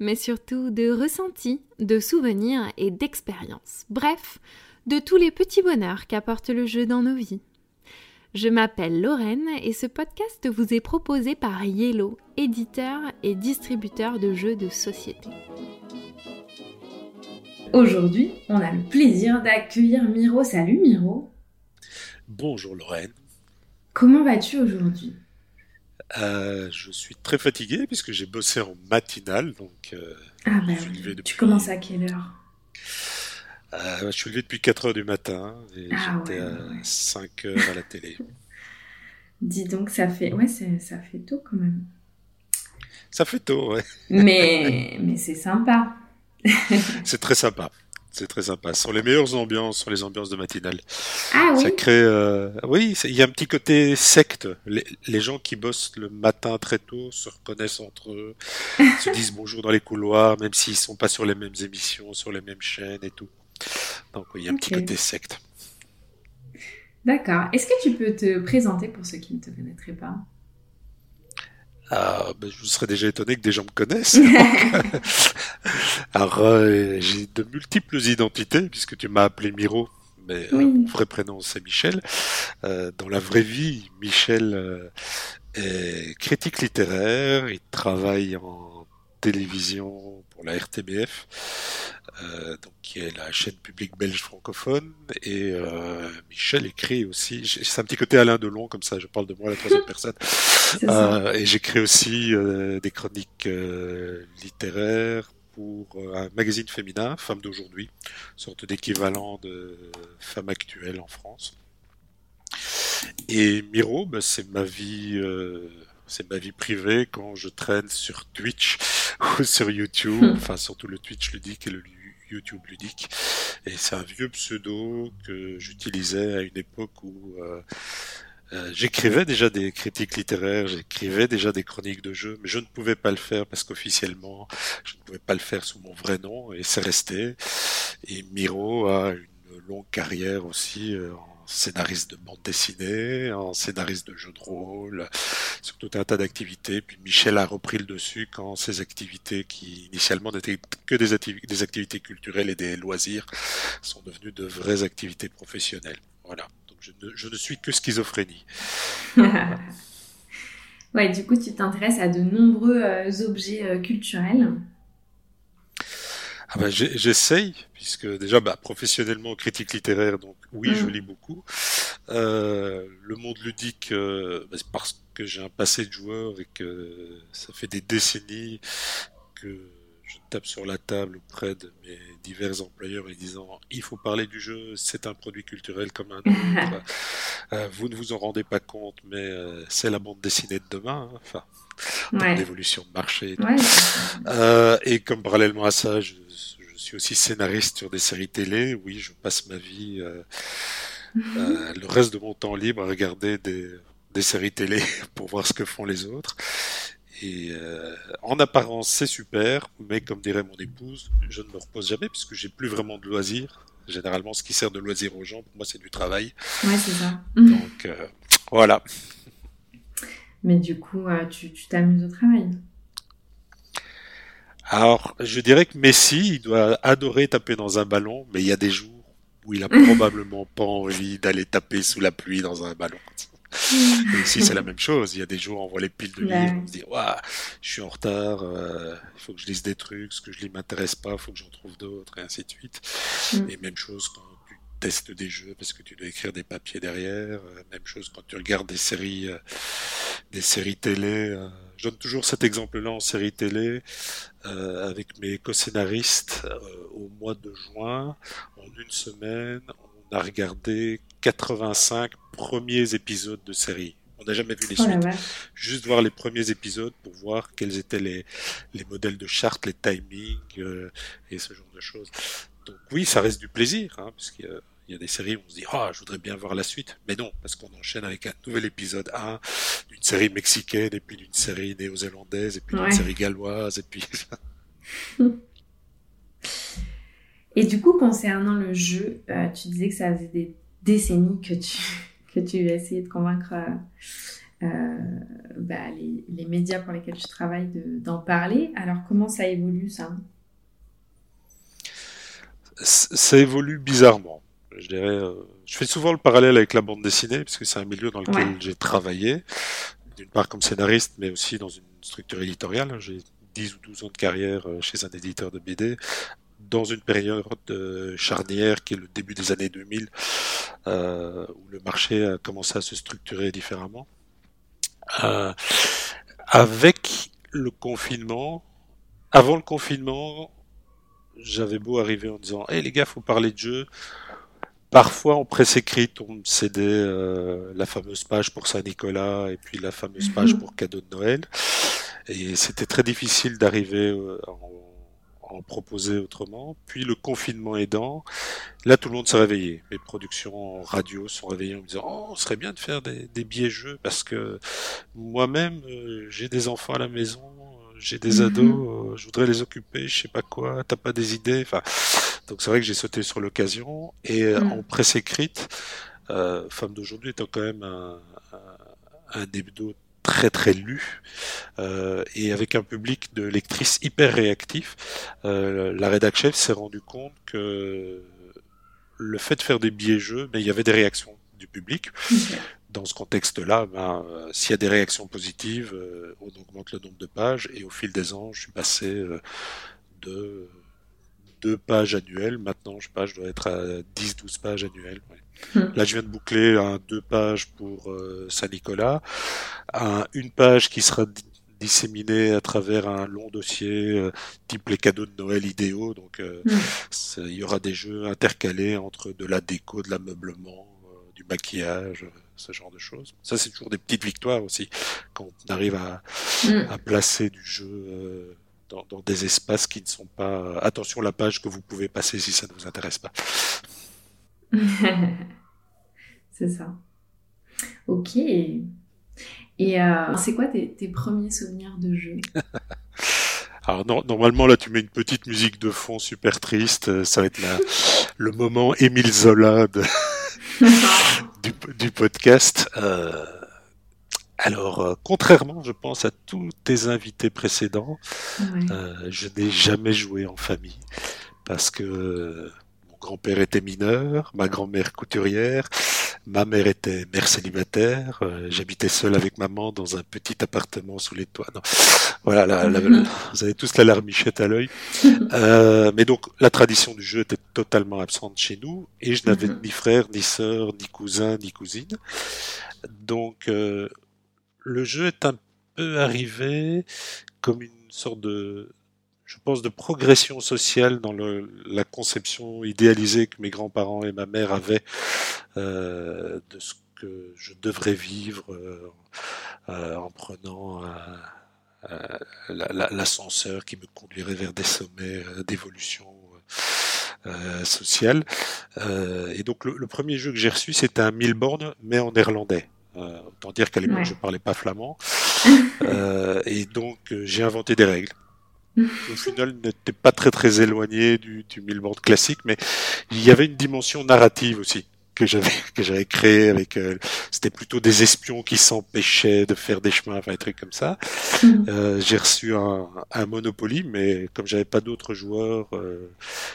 mais surtout de ressentis, de souvenirs et d'expériences. Bref, de tous les petits bonheurs qu'apporte le jeu dans nos vies. Je m'appelle Lorraine et ce podcast vous est proposé par Yellow, éditeur et distributeur de jeux de société. Aujourd'hui, on a le plaisir d'accueillir Miro. Salut Miro. Bonjour Lorraine. Comment vas-tu aujourd'hui? Euh, je suis très fatigué puisque j'ai bossé en matinale, donc euh, Ah bah je Tu commences à quelle heure? Euh, je suis levé depuis 4 heures du matin et Ah j'étais ouais, à ouais. 5 heures à la télé. Dis donc, ça fait, ouais, ça fait tôt quand même. Ça fait tôt, ouais. Mais, mais c'est sympa. C'est très sympa. C'est très sympa. Ce sont les meilleures ambiances, ce sont les ambiances de matinale. Ah oui. Ça crée, euh, oui, il y a un petit côté secte. Les, les gens qui bossent le matin très tôt se reconnaissent entre eux, se disent bonjour dans les couloirs, même s'ils sont pas sur les mêmes émissions, sur les mêmes chaînes et tout. Donc oui, il y a un petit côté secte. D'accord. Est-ce que tu peux te présenter pour ceux qui ne te connaîtraient pas? Ah, ben, je serais déjà étonné que des gens me connaissent. Alors, euh, j'ai de multiples identités, puisque tu m'as appelé Miro, mais euh, Oui. mon vrai prénom c'est Michel. Euh, dans la vraie vie, Michel euh, est critique littéraire, il travaille en télévision pour la RTBF, euh, donc qui est la chaîne publique belge francophone, et euh, Michel écrit aussi, c'est un petit côté Alain Delon, comme ça je parle de moi à la troisième personne, euh, et j'écris aussi des chroniques littéraires pour un magazine féminin, Femmes d'aujourd'hui, sorte d'équivalent de Femmes actuelles en France. Et Miro, bah, c'est ma vie, c'est ma vie privée quand je traîne sur Twitch ou sur YouTube, Hmm. enfin surtout le Twitch ludique et le YouTube ludique. Et c'est un vieux pseudo que j'utilisais à une époque où euh, euh, j'écrivais déjà des critiques littéraires, j'écrivais déjà des chroniques de jeux, mais je ne pouvais pas le faire parce qu'officiellement, je ne pouvais pas le faire sous mon vrai nom, et c'est resté. Et Miro a une longue carrière aussi euh, scénariste de bande dessinée, en scénariste de jeux de rôle, sur tout un tas d'activités. Puis Michel a repris le dessus quand ces activités qui initialement n'étaient que des, activi- des activités culturelles et des loisirs sont devenues de vraies activités professionnelles. Voilà. Donc je ne, je ne suis que schizophrénie. ouais, du coup, tu t'intéresses à de nombreux euh, objets euh, culturels. Ah bah, j'essaye, puisque déjà bah, professionnellement critique littéraire, donc oui, je Mm. lis beaucoup. Euh, le monde ludique, euh, bah, c'est parce que j'ai un passé de joueur et que ça fait des décennies que je tape sur la table auprès de mes divers employeurs en disant il faut parler du jeu, c'est un produit culturel comme un autre. Euh, vous ne vous en rendez pas compte, mais euh, c'est la bande dessinée de demain. hein. Enfin, termes Ouais. d'évolution de marché. et tout. Ouais. Euh, et comme parallèlement à ça, je, je suis aussi scénariste sur des séries télé. Oui, je passe ma vie, euh, euh, le reste de mon temps libre à regarder des, des séries télé pour voir ce que font les autres. Et euh, en apparence, c'est super, mais comme dirait mon épouse, je ne me repose jamais puisque j'ai plus vraiment de loisirs. Généralement, ce qui sert de loisir aux gens, pour moi, c'est du travail. Ouais, c'est ça. Donc euh, voilà. Mais du coup, euh, tu t'amuses au travail. Alors, je dirais que Messi, il doit adorer taper dans un ballon, mais il y a des jours où il a probablement pas envie d'aller taper sous la pluie dans un ballon. Et ici, c'est la même chose. Il y a des jours, on voit les piles de Ouais. livres, on se dit, Ouah, je suis en retard, euh, il faut que je lise des trucs, ce que je lis m'intéresse pas, il faut que j'en trouve d'autres, et ainsi de suite. Mm. Et même chose quand tu testes des jeux parce que tu dois écrire des papiers derrière. euh, même chose quand tu regardes des séries, euh, des séries télé. euh. Je donne toujours cet exemple-là en série télé euh, avec mes co-scénaristes euh, au mois de juin. En une semaine, on a regardé 85 premiers épisodes de série. On n'a jamais vu les Oh suites. Juste voir les premiers épisodes pour voir quels étaient les, les modèles de charte, les timings euh, et ce genre de choses. Donc oui, ça reste du plaisir, hein, parce y a, il y a des séries où on se dit ah je voudrais bien voir la suite, mais non parce qu'on enchaîne avec un nouvel épisode 1 d'une série mexicaine et puis d'une série néo-zélandaise et puis Ouais. d'une série galloise et puis Et du coup, concernant le jeu, euh, tu disais que ça faisait des décennies que tu, que tu essayais de convaincre euh, euh, bah, les, les médias pour lesquels tu travailles de- d'en parler. Alors, comment ça évolue ça? Ça évolue bizarrement. Je dirais, euh, je fais souvent le parallèle avec la bande dessinée parce que c'est un milieu dans lequel Ouais. j'ai travaillé, d'une part comme scénariste, mais aussi dans une structure éditoriale. J'ai 10 ou 12 ans de carrière euh, chez un éditeur de BD dans une période euh, charnière qui est le début des années 2000 euh, où le marché a commencé à se structurer différemment. Euh, avec le confinement, avant le confinement, j'avais beau arriver en disant Hey les gars, faut parler de jeu. Parfois, en presse écrite, on me cédait euh, la fameuse page pour Saint-Nicolas et puis la fameuse page pour cadeau de Noël. Et c'était très difficile d'arriver euh, à en, à en proposer autrement. Puis le confinement aidant, là tout le monde s'est réveillé. Les productions en radio sont réveillées en me disant Oh, on serait bien de faire des, des billets jeux parce que moi-même, euh, j'ai des enfants à la maison, euh, j'ai des Mhm. ados, euh, je voudrais les occuper, je sais pas quoi, t'as pas des idées. Enfin, donc c'est vrai que j'ai sauté sur l'occasion. Et euh, Mhm. en presse écrite, euh, Femme d'aujourd'hui étant quand même un, un, un hebdo très très lu euh, et avec un public de lectrices hyper réactif, euh, la rédac chef s'est rendu compte que le fait de faire des billets jeux, mais il y avait des réactions du public. Dans ce contexte-là, ben, euh, s'il y a des réactions positives, euh, on augmente le nombre de pages et au fil des ans, je suis passé euh, de deux pages annuelles. Maintenant, je sais pas, je dois être à 10-12 pages annuelles. ouais. Hmm. Là, je viens de boucler un deux pages pour Saint-Nicolas, un- une page qui sera di- disséminée à travers un long dossier type les cadeaux de Noël idéaux. Donc, Hmm. il y aura des jeux intercalés entre de la déco, de l'ameublement, du maquillage, ce genre de choses. Ça, c'est toujours des petites victoires aussi quand on arrive à, Mm. à placer du jeu euh, dans, dans des espaces qui ne sont pas. Attention, la page que vous pouvez passer si ça ne vous intéresse pas. c'est ça. Ok. Et euh, c'est quoi tes, tes premiers souvenirs de jeu? Alors non, normalement là tu mets une petite musique de fond super triste, euh, ça va être la, le moment Émile Zola de- du, du podcast. Euh, alors euh, contrairement je pense à tous tes invités précédents, euh, je n'ai jamais joué en famille parce que mon grand-père était mineur, ma grand-mère couturière, ma mère était mère célibataire, euh, j'habitais seul avec maman dans un petit appartement sous les toits. Non. Voilà, la- la- Mhm. vous avez tous la larmichette à l'œil. Euh, mais donc la tradition du jeu était totalement absente chez nous et je n'avais Mhm. ni frère, ni sœur, ni cousin, ni cousine. Donc euh, le jeu est un peu arrivé comme une sorte de, je pense, de progression sociale dans le, la conception idéalisée que mes grands-parents et ma mère avaient euh, de ce que je devrais vivre euh, euh, en prenant euh, la- la- l'ascenseur qui me conduirait vers des sommets euh, d'évolution euh, sociale. Euh, et donc le, le premier jeu que j'ai reçu, c'était un Milborn, mais en néerlandais. Euh, autant dire qu'à l'époque, Ouais. je parlais pas flamand. Euh, et donc, euh, j'ai inventé des règles. Au final, n'était pas très très éloigné du, du Milborn classique, mais il y avait une dimension narrative aussi que j'avais que j'avais créé avec. euh, C'était plutôt des espions qui s'empêchaient de faire des chemins, enfin des trucs comme ça. Euh, j'ai reçu un, un Monopoly, mais comme j'avais pas d'autres joueurs, euh,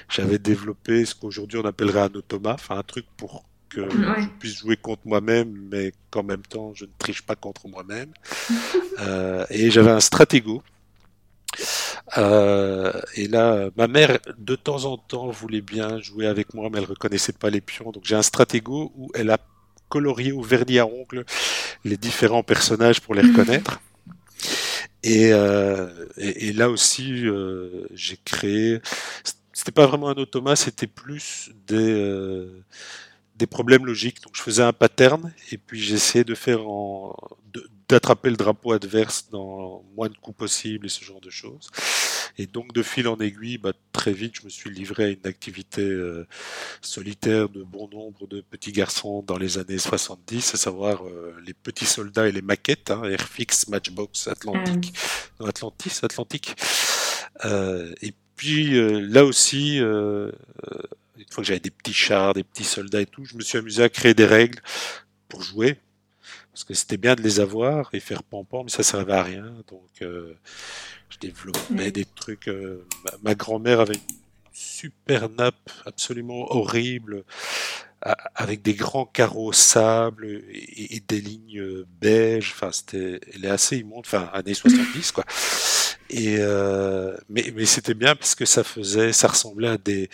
j'avais développé ce qu'aujourd'hui on appellerait un automate, enfin un truc pour que Ouais. je puisse jouer contre moi-même, mais qu'en même temps je ne triche pas contre moi-même. Euh, et j'avais un Stratego. Euh, et là, ma mère, de temps en temps, voulait bien jouer avec moi, mais elle reconnaissait pas les pions. Donc j'ai un Stratego où elle a colorié au vernis à ongles les différents personnages pour les reconnaître. Et, euh, et, et là aussi, euh, j'ai créé. C'était pas vraiment un automate, c'était plus des des problèmes logiques. Donc je faisais un pattern et puis j'essayais de faire en d'attraper le drapeau adverse dans moins de coups possible et ce genre de choses. Et donc de fil en aiguille, bah, très vite, je me suis livré à une activité euh, solitaire de bon nombre de petits garçons dans les années 70, à savoir euh, les petits soldats et les maquettes, hein, Airfix, Matchbox, Atlantique, ah Atlantis, Atlantique. Euh, et puis là aussi, une fois que j'avais des petits chars, des petits soldats et tout, je me suis amusé à créer des règles pour jouer. Parce que c'était bien de les avoir et faire pom-pom, mais ça servait à rien. Donc, euh, je développais des trucs. Euh, ma, grand-mère avait une super nappe absolument horrible avec des grands carreaux sable et, des lignes euh, beige. Enfin, c'était, elle est assez immonde. Enfin, années 70, quoi. Et mais, mais c'était bien parce que ça faisait, ça ressemblait à des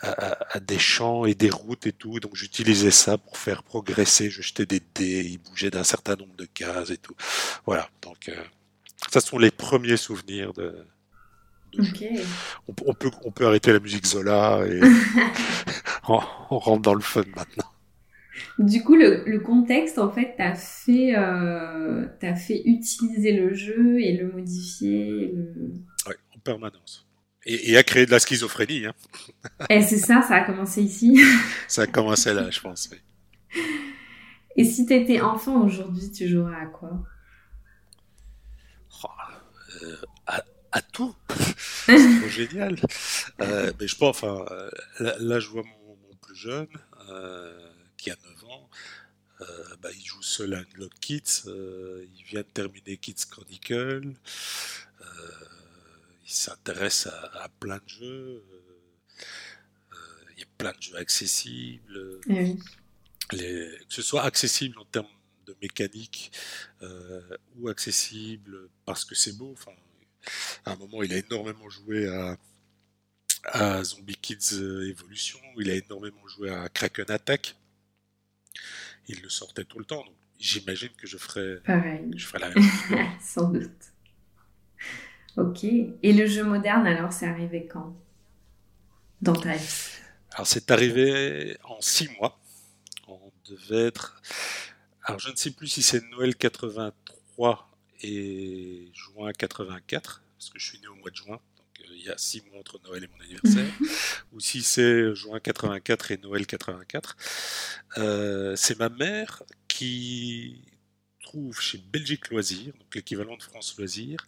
à, des champs et des routes et tout. Donc j'utilisais ça pour faire progresser. Je jetais des dés, ils bougeaient d'un certain nombre de cases et tout. Voilà. Donc euh, ça sont les premiers souvenirs de. on, peut on peut arrêter la musique Zola et on, rentre dans le fun maintenant. Du coup, le, contexte, en fait, t'as fait, euh, as fait utiliser le jeu et le modifier. Le... Oui, en permanence et, a créé de la schizophrénie. Hein. Et c'est ça, ça a commencé ici. ça a commencé là, je pense. Oui. Et si tu étais enfant aujourd'hui, tu jouerais à quoi? Oh, euh, à, tout. c'est trop génial. Euh, mais je pense, enfin, euh, là, je vois mon, plus jeune qui a 9 ans. Bah, il joue seul à Unlock Kids. il vient de terminer Kids Chronicle il s'intéresse à, plein de jeux. Euh, euh, il y a plein de jeux accessibles. Eh que ce soit accessible en termes de mécanique euh, ou accessible parce que c'est beau. Enfin, à un moment, il a énormément joué à, à Zombie Kids Evolution, il a énormément joué à Kraken Attack. Il le sortait tout le temps, donc j'imagine que je ferais, je ferais la même chose. Sans doute. Ok. Et le jeu moderne, alors, c'est arrivé quand? Dans ta vie? Alors, c'est arrivé en six mois. On devait être. Alors, je ne sais plus si c'est Noël 83 et juin 84, parce que je suis né au mois de juin. Donc, euh, il y a six mois entre Noël et mon anniversaire. ou si c'est juin 84 et Noël 84. Euh, c'est ma mère qui trouve chez Belgique Loisirs, donc l'équivalent de France Loisirs,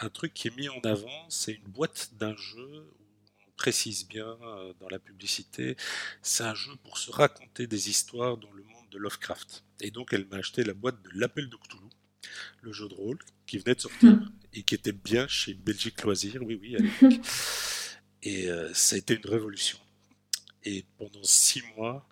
un truc qui est mis en avant, c'est une boîte d'un jeu où on précise bien euh, dans la publicité, c'est un jeu pour se raconter des histoires dans le monde de Lovecraft. Et donc elle m'a acheté la boîte de l'Appel de Cthulhu, le jeu de rôle qui venait de sortir hmm. et qui était bien chez Belgique Loisirs, oui oui à l'époque. et euh, ça a été une révolution. Et pendant six mois,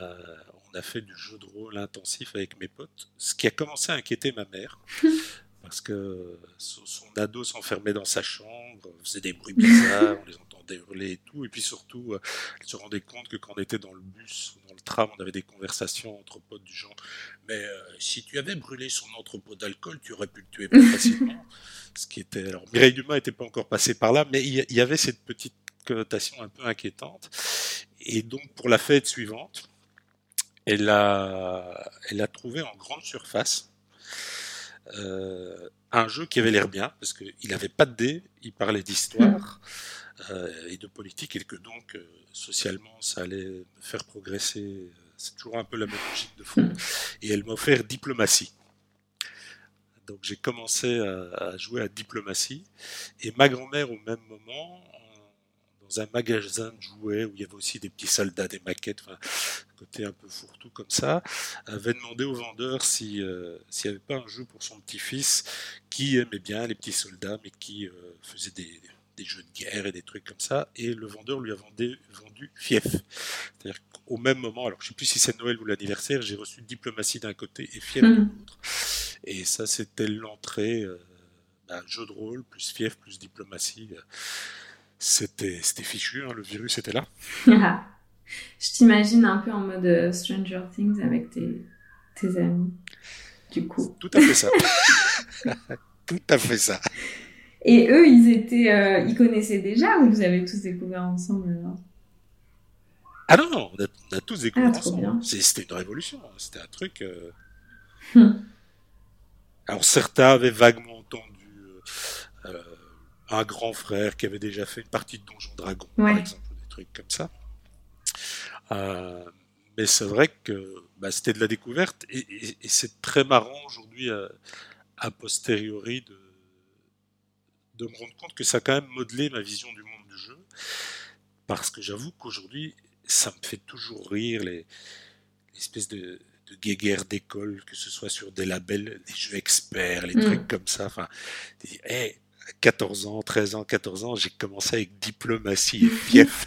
euh, on a fait du jeu de rôle intensif avec mes potes, ce qui a commencé à inquiéter ma mère. parce que son ado s'enfermait dans sa chambre, faisait des bruits bizarres, on les entendait hurler et tout, et puis surtout, euh, elle se rendait compte que quand on était dans le bus ou dans le tram, on avait des conversations entre potes du genre Mais euh, si tu avais brûlé son entrepôt d'alcool, tu aurais pu le tuer plus facilement. Ce qui était. Alors, Mireille Dumas n'était pas encore passé par là, mais il y avait cette petite connotation un peu inquiétante. Et donc, pour la fête suivante, elle a, elle a trouvé en grande surface euh, un jeu qui avait l'air bien, parce qu'il n'avait pas de dés, il parlait d'histoire euh, et de politique, et que donc, euh, socialement, ça allait me faire progresser. C'est toujours un peu la même logique de fond. Et elle m'a offert diplomatie. Donc j'ai commencé à, jouer à diplomatie. Et ma grand-mère, au même moment, dans un magasin de jouets où il y avait aussi des petits soldats, des maquettes, enfin, côté un peu fourre-tout comme ça, avait demandé au vendeur si euh, s'il n'y avait pas un jeu pour son petit-fils qui aimait bien les petits soldats, mais qui euh, faisait des, des, jeux de guerre et des trucs comme ça. Et le vendeur lui a vendu, vendu Fief. C'est-à-dire qu'au même moment, alors je ne sais plus si c'est Noël ou l'anniversaire, j'ai reçu Diplomatie d'un côté et Fief de mmh. l'autre. Et ça, c'était l'entrée. Euh, bah, jeu de rôle, plus fief, plus diplomatie c'était fichu, hein, le virus était là. Je t'imagine un peu en mode euh, Stranger Things avec tes, tes amis, du coup. Tout à fait ça. Tout à fait ça. Et eux, ils étaient, euh, ils connaissaient déjà ou vous avez tous découvert ensemble alors? Ah non, non, on a, tous découvert Ah, ensemble. C'était une révolution. hein. C'était un truc. euh, Hmm. Alors certains avaient vaguement entendu euh, un grand frère qui avait déjà fait une partie de Donjon Dragon, par exemple, ou des trucs comme ça. Euh, mais c'est vrai que bah, c'était de la découverte et, et- et c'est très marrant aujourd'hui euh, a posteriori de, de me rendre compte que ça a quand même modelé ma vision du monde du jeu parce que j'avoue qu'aujourd'hui ça me fait toujours rire les l'espèce de, de guéguerre d'école, que ce soit sur des labels, des jeux experts, les Mm. trucs comme ça. Enfin, hey, à 14 ans, 13 ans, 14 ans, j'ai commencé avec diplomatie et fief.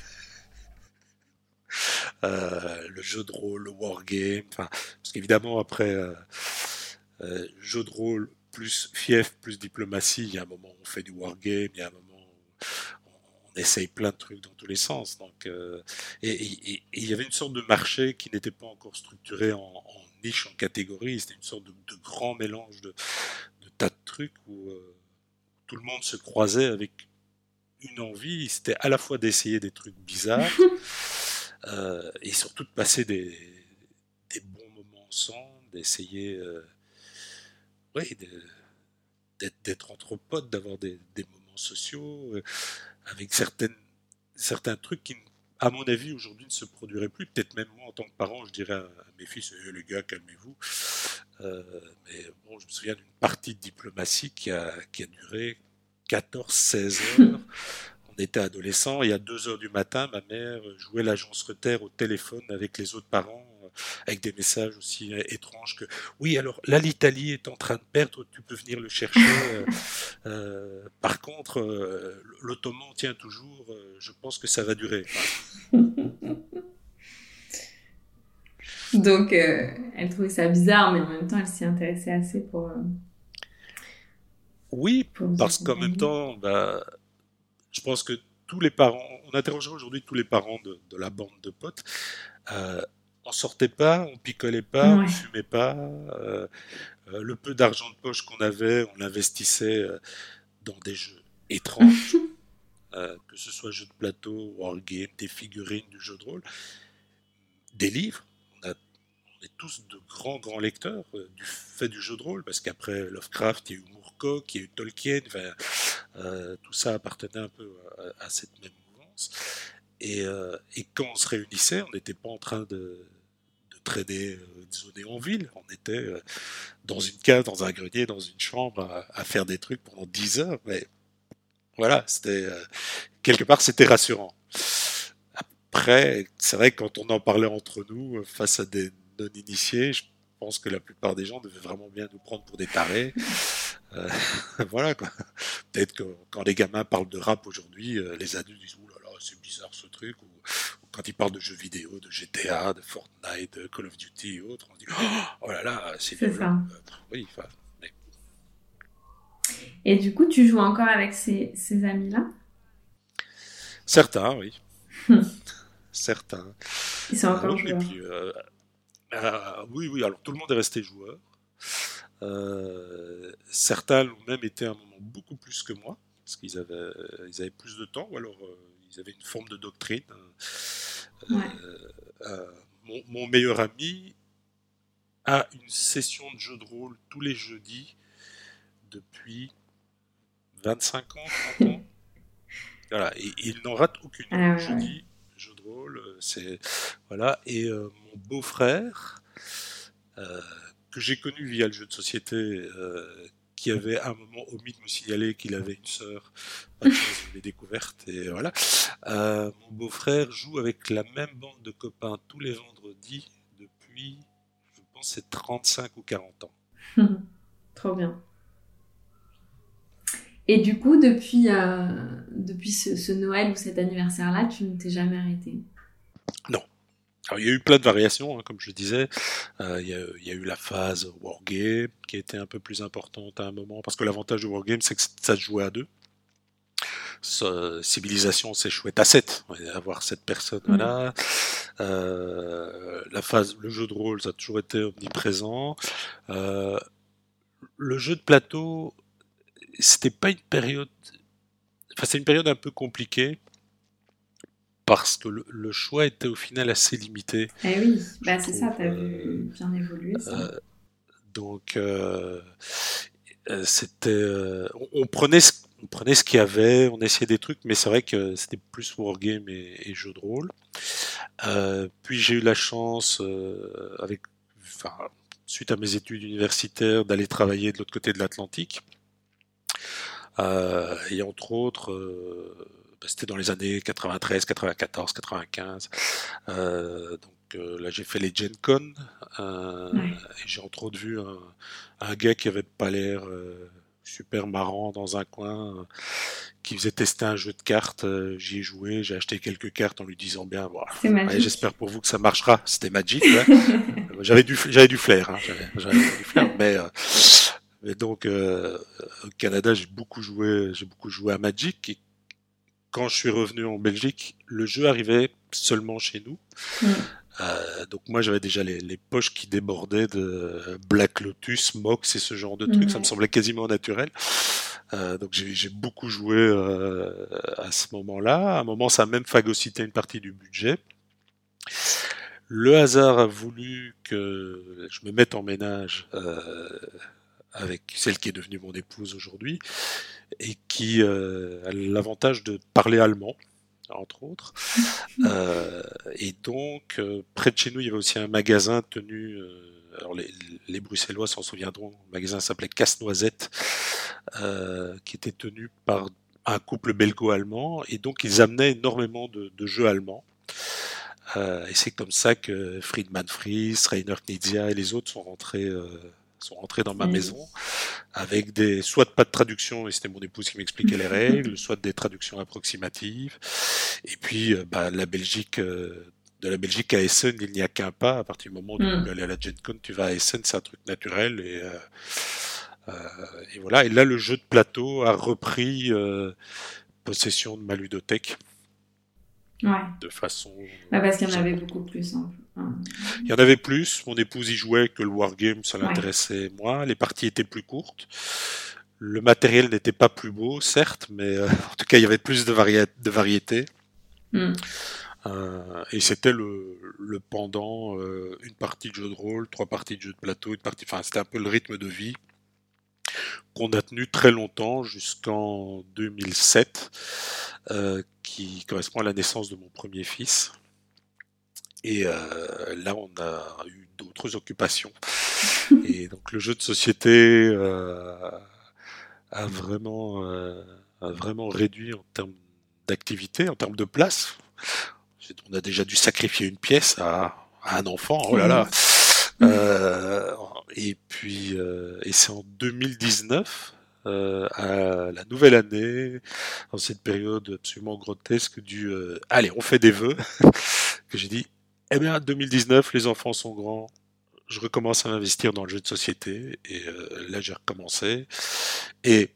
Euh, le jeu de rôle, le wargame, parce qu'évidemment après euh, euh, jeu de rôle plus fief plus diplomatie, il y a un moment où on fait du wargame, il y a un moment où on, essaye plein de trucs dans tous les sens. Donc, euh, et il y avait une sorte de marché qui n'était pas encore structuré en, niche, en catégorie. C'était une sorte de, grand mélange de, tas de trucs où tout le monde se croisait avec une envie. C'était à la fois d'essayer des trucs bizarres euh, et surtout de passer des, bons moments ensemble, d'essayer euh, de- d'être, entre potes, d'avoir des, moments sociaux, euh, avec certaines, certains trucs qui, à mon avis, aujourd'hui ne se produiraient plus. Peut-être même moi, en tant que parent, je dirais à, mes fils, les gars, calmez-vous. Mais bon, je me souviens d'une partie de diplomatie qui a duré 14-16 heures. Était adolescents et à 2 heures du matin, ma mère jouait l'agence Reter au téléphone avec les autres parents, euh, avec des messages aussi euh, étranges que oui, alors là, l'Italie est en train de perdre, tu peux venir le chercher. euh, par contre, euh, l'Ottoman tient toujours, euh, je pense que ça va durer. Donc, elle trouvait ça bizarre, mais en même temps, elle s'y intéressait assez pour. oui, pour parce qu'en même temps, bah, je pense que tous les parents, on interrogeait aujourd'hui tous les parents de, de la bande de potes, euh, on sortait pas, on picolait pas, on fumait pas, euh, euh, le peu d'argent de poche qu'on avait, on l'investissait euh, dans des jeux étranges, euh, que ce soit jeux de plateau, wargame, des figurines, du jeu de rôle, des livres. Est tous de grands, grands lecteurs euh, du fait du jeu de rôle, parce qu'après Lovecraft, il y a eu Moorcock, il y a eu Tolkien, euh, tout ça appartenait un peu à, cette même mouvance. Et, euh, et quand on se réunissait, on n'était pas en train de, de traîner, de zoner en ville. On était dans une cave, dans un grenier, dans une chambre, à, à faire des trucs pendant 10 heures. Mais voilà, c'était quelque part, c'était rassurant. Après, c'est vrai que quand on en parlait entre nous, face à des non-initiés, je pense que la plupart des gens devaient vraiment bien nous prendre pour des tarés. Euh, voilà quoi. Peut-être que quand les gamins parlent de rap aujourd'hui, euh, les adultes disent Ouh là là, c'est bizarre ce truc. Ou, ou quand ils parlent de jeux vidéo, de GTA, de Fortnite, de Call of Duty et autres, on se dit Oh là là, c'est C'est violent. Euh, Oui, enfin, mais Et du coup, tu joues encore avec ces, ces amis-là? Certains, oui. Certains. Ils sont Ah encore et joueurs. puis, euh, euh, oui, oui, alors tout le monde est resté joueur. Euh, certains l'ont même été à un moment beaucoup plus que moi, parce qu'ils avaient, ils avaient plus de temps, ou alors euh, ils avaient une forme de doctrine. Euh, Ouais. euh, mon, mon meilleur ami a une session de jeu de rôle tous les jeudis depuis 25 ans, 30 ans. Voilà, et, et il n'en rate aucune. Ah ouais, jeudi, euh, c'est voilà. Et euh, mon beau-frère, euh, que j'ai connu via le jeu de société, qui avait à un moment omis de me signaler qu'il avait une sœur, je l'ai découverte, et voilà. Mon beau-frère joue avec la même bande de copains tous les vendredis depuis, je pense, c'est 35 ou 40 ans. Trop bien. Et du coup, depuis, euh, depuis ce, ce Noël ou cet anniversaire-là, tu ne t'es jamais arrêté Alors, il y a eu plein de variations, hein, comme je le disais. Euh, il, y a, il y a eu la phase Wargame, qui était un peu plus importante à un moment, parce que l'avantage de Wargame, c'est que ça se jouait à deux. Ce- civilisation, c'est chouette à 7, avoir cette personne Mhm. là. Euh, la phase, le jeu de rôle, ça a toujours été omniprésent. Le jeu de plateau, c'était pas une période. Enfin, c'est une période un peu compliquée parce que le, choix était au final assez limité. Eh oui, bah, c'est ça, tu as vu bien évoluer ça. donc, c'était. on, prenait ce, on prenait ce qu'il y avait, on essayait des trucs, mais c'est vrai que c'était plus wargame et, et jeu de rôle. puis j'ai eu la chance, avec, enfin, suite à mes études universitaires, d'aller travailler de l'autre côté de l'Atlantique. Euh, et entre autres, euh, bah, c'était dans les années 93, 94, 95. Euh, donc euh, là, j'ai fait les Gen Con. Et j'ai entre autres vu un, un, gars qui avait pas l'air super marrant dans un coin, qui faisait tester un jeu de cartes. J'y ai joué, j'ai acheté quelques cartes en lui disant bien, voilà, j'espère pour vous que ça marchera. C'était j'avais du, j'avais du flair, hein, j'avais, du flair, mais et donc, euh, au Canada, j'ai beaucoup joué, j'ai beaucoup joué à Magic. Et quand je suis revenu en Belgique, le jeu arrivait seulement chez nous. Mm. Euh, donc moi, j'avais déjà les, les, poches qui débordaient de Black Lotus, Mox et ce genre de trucs. Ça me semblait quasiment naturel. Euh, donc j'ai beaucoup joué à ce moment-là. À un moment, ça a même phagocyté une partie du budget. Le hasard a voulu que je me mette en ménage avec celle qui est devenue mon épouse aujourd'hui, et qui euh, a l'avantage de parler allemand, entre autres. Euh, et donc, euh, près de chez nous, il y avait aussi un magasin tenu, alors les, les Bruxellois s'en souviendront, le magasin s'appelait Casse-Noisette, qui était tenu par un couple belgo-allemand, et donc ils amenaient énormément de, de jeux allemands. et c'est comme ça que Friedman Fries, Rainer Knizia et les autres sont rentrés sont rentrés dans ma maison avec des soit pas de traduction et c'était mon épouse qui m'expliquait les règles, soit des traductions approximatives. Et puis euh, bah, la Belgique euh, de la Belgique à Essen, il n'y a qu'un pas. À partir du moment où tu mm. veux aller à la GenCon, tu vas à Essen, c'est un truc naturel et euh, et voilà. Et là, le jeu de plateau a repris possession de ma ludothèque. Ouais. De façon. Bah parce qu'il y en avait beaucoup plus. Hein. Il y en avait plus. Mon épouse y jouait que le wargame, ça l'intéressait moins. Les parties étaient plus courtes. Le matériel n'était pas plus beau, certes, mais euh, en tout cas, il y avait plus de, de variété. Hmm. Euh, et c'était le, le, pendant euh, une partie de jeu de rôle, trois parties de jeu de plateau, une partie. Enfin, c'était un peu le rythme de vie qu'on a tenu très longtemps jusqu'en 2007, euh, qui correspond à la naissance de mon premier fils. Et euh, là, on a eu d'autres occupations. Et donc, le jeu de société euh, a vraiment, a vraiment réduit en termes d'activité, en termes de place. On a déjà dû sacrifier une pièce à, à un enfant. Oh là là. Euh, et puis, euh, et c'est en 2019, euh, à la nouvelle année, dans cette période absolument grotesque du allez, on fait des vœux, que j'ai dit eh bien, 2019, les enfants sont grands. Je recommence à investir dans le jeu de société. Et euh, là, j'ai recommencé. Et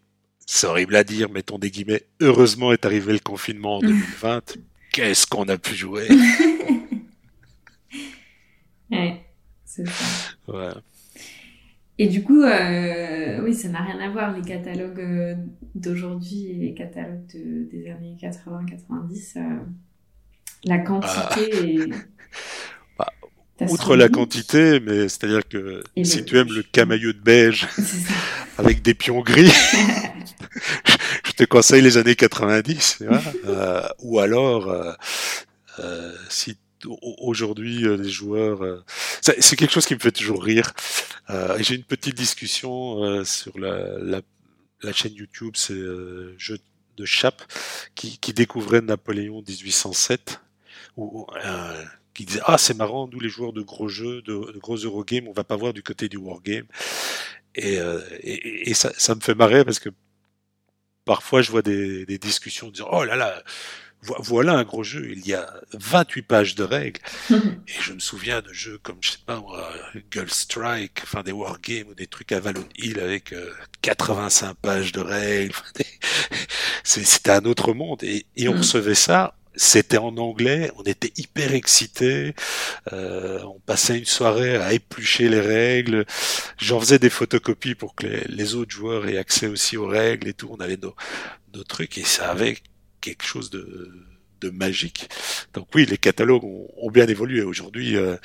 c'est horrible à dire, mettons des guillemets. Heureusement est arrivé le confinement en 2020. Qu'est-ce qu'on a pu jouer? Ouais, c'est ça. Ouais. Et du coup, euh, oui, ça n'a rien à voir, les catalogues euh, d'aujourd'hui et les catalogues des années 80-90. la quantité ah. est bah, outre la quantité, mais c'est-à-dire que si tu aimes le camailleux de beige avec des pions gris, je te conseille les années 90. euh, ou alors, euh, euh, si aujourd'hui euh, les joueurs, euh, c'est quelque chose qui me fait toujours rire. J'ai une petite discussion sur la, chaîne YouTube, c'est Jeu de Chape, qui, découvrait Napoléon 1807. Ou, qui disait ah c'est marrant nous les joueurs de gros jeux de, gros Eurogames on va pas voir du côté du wargame et, euh, et, ça, me fait marrer parce que parfois je vois des, des discussions disant oh là là voilà un gros jeu, il y a 28 pages de règles. et je me souviens de jeux comme, je sais pas Gulf Strike, enfin des wargames ou des trucs à Valon Hill avec 85 euh, pages de règles. C'était un autre monde. Et, et on mm. recevait ça c'était en anglais, on était hyper excités, euh, on passait une soirée à éplucher les règles, j'en faisais des photocopies pour que les, autres joueurs aient accès aussi aux règles et tout, on avait nos, nos trucs et ça avait quelque chose de, de magique. Donc oui, les catalogues ont, bien évolué. Aujourd'hui, euh,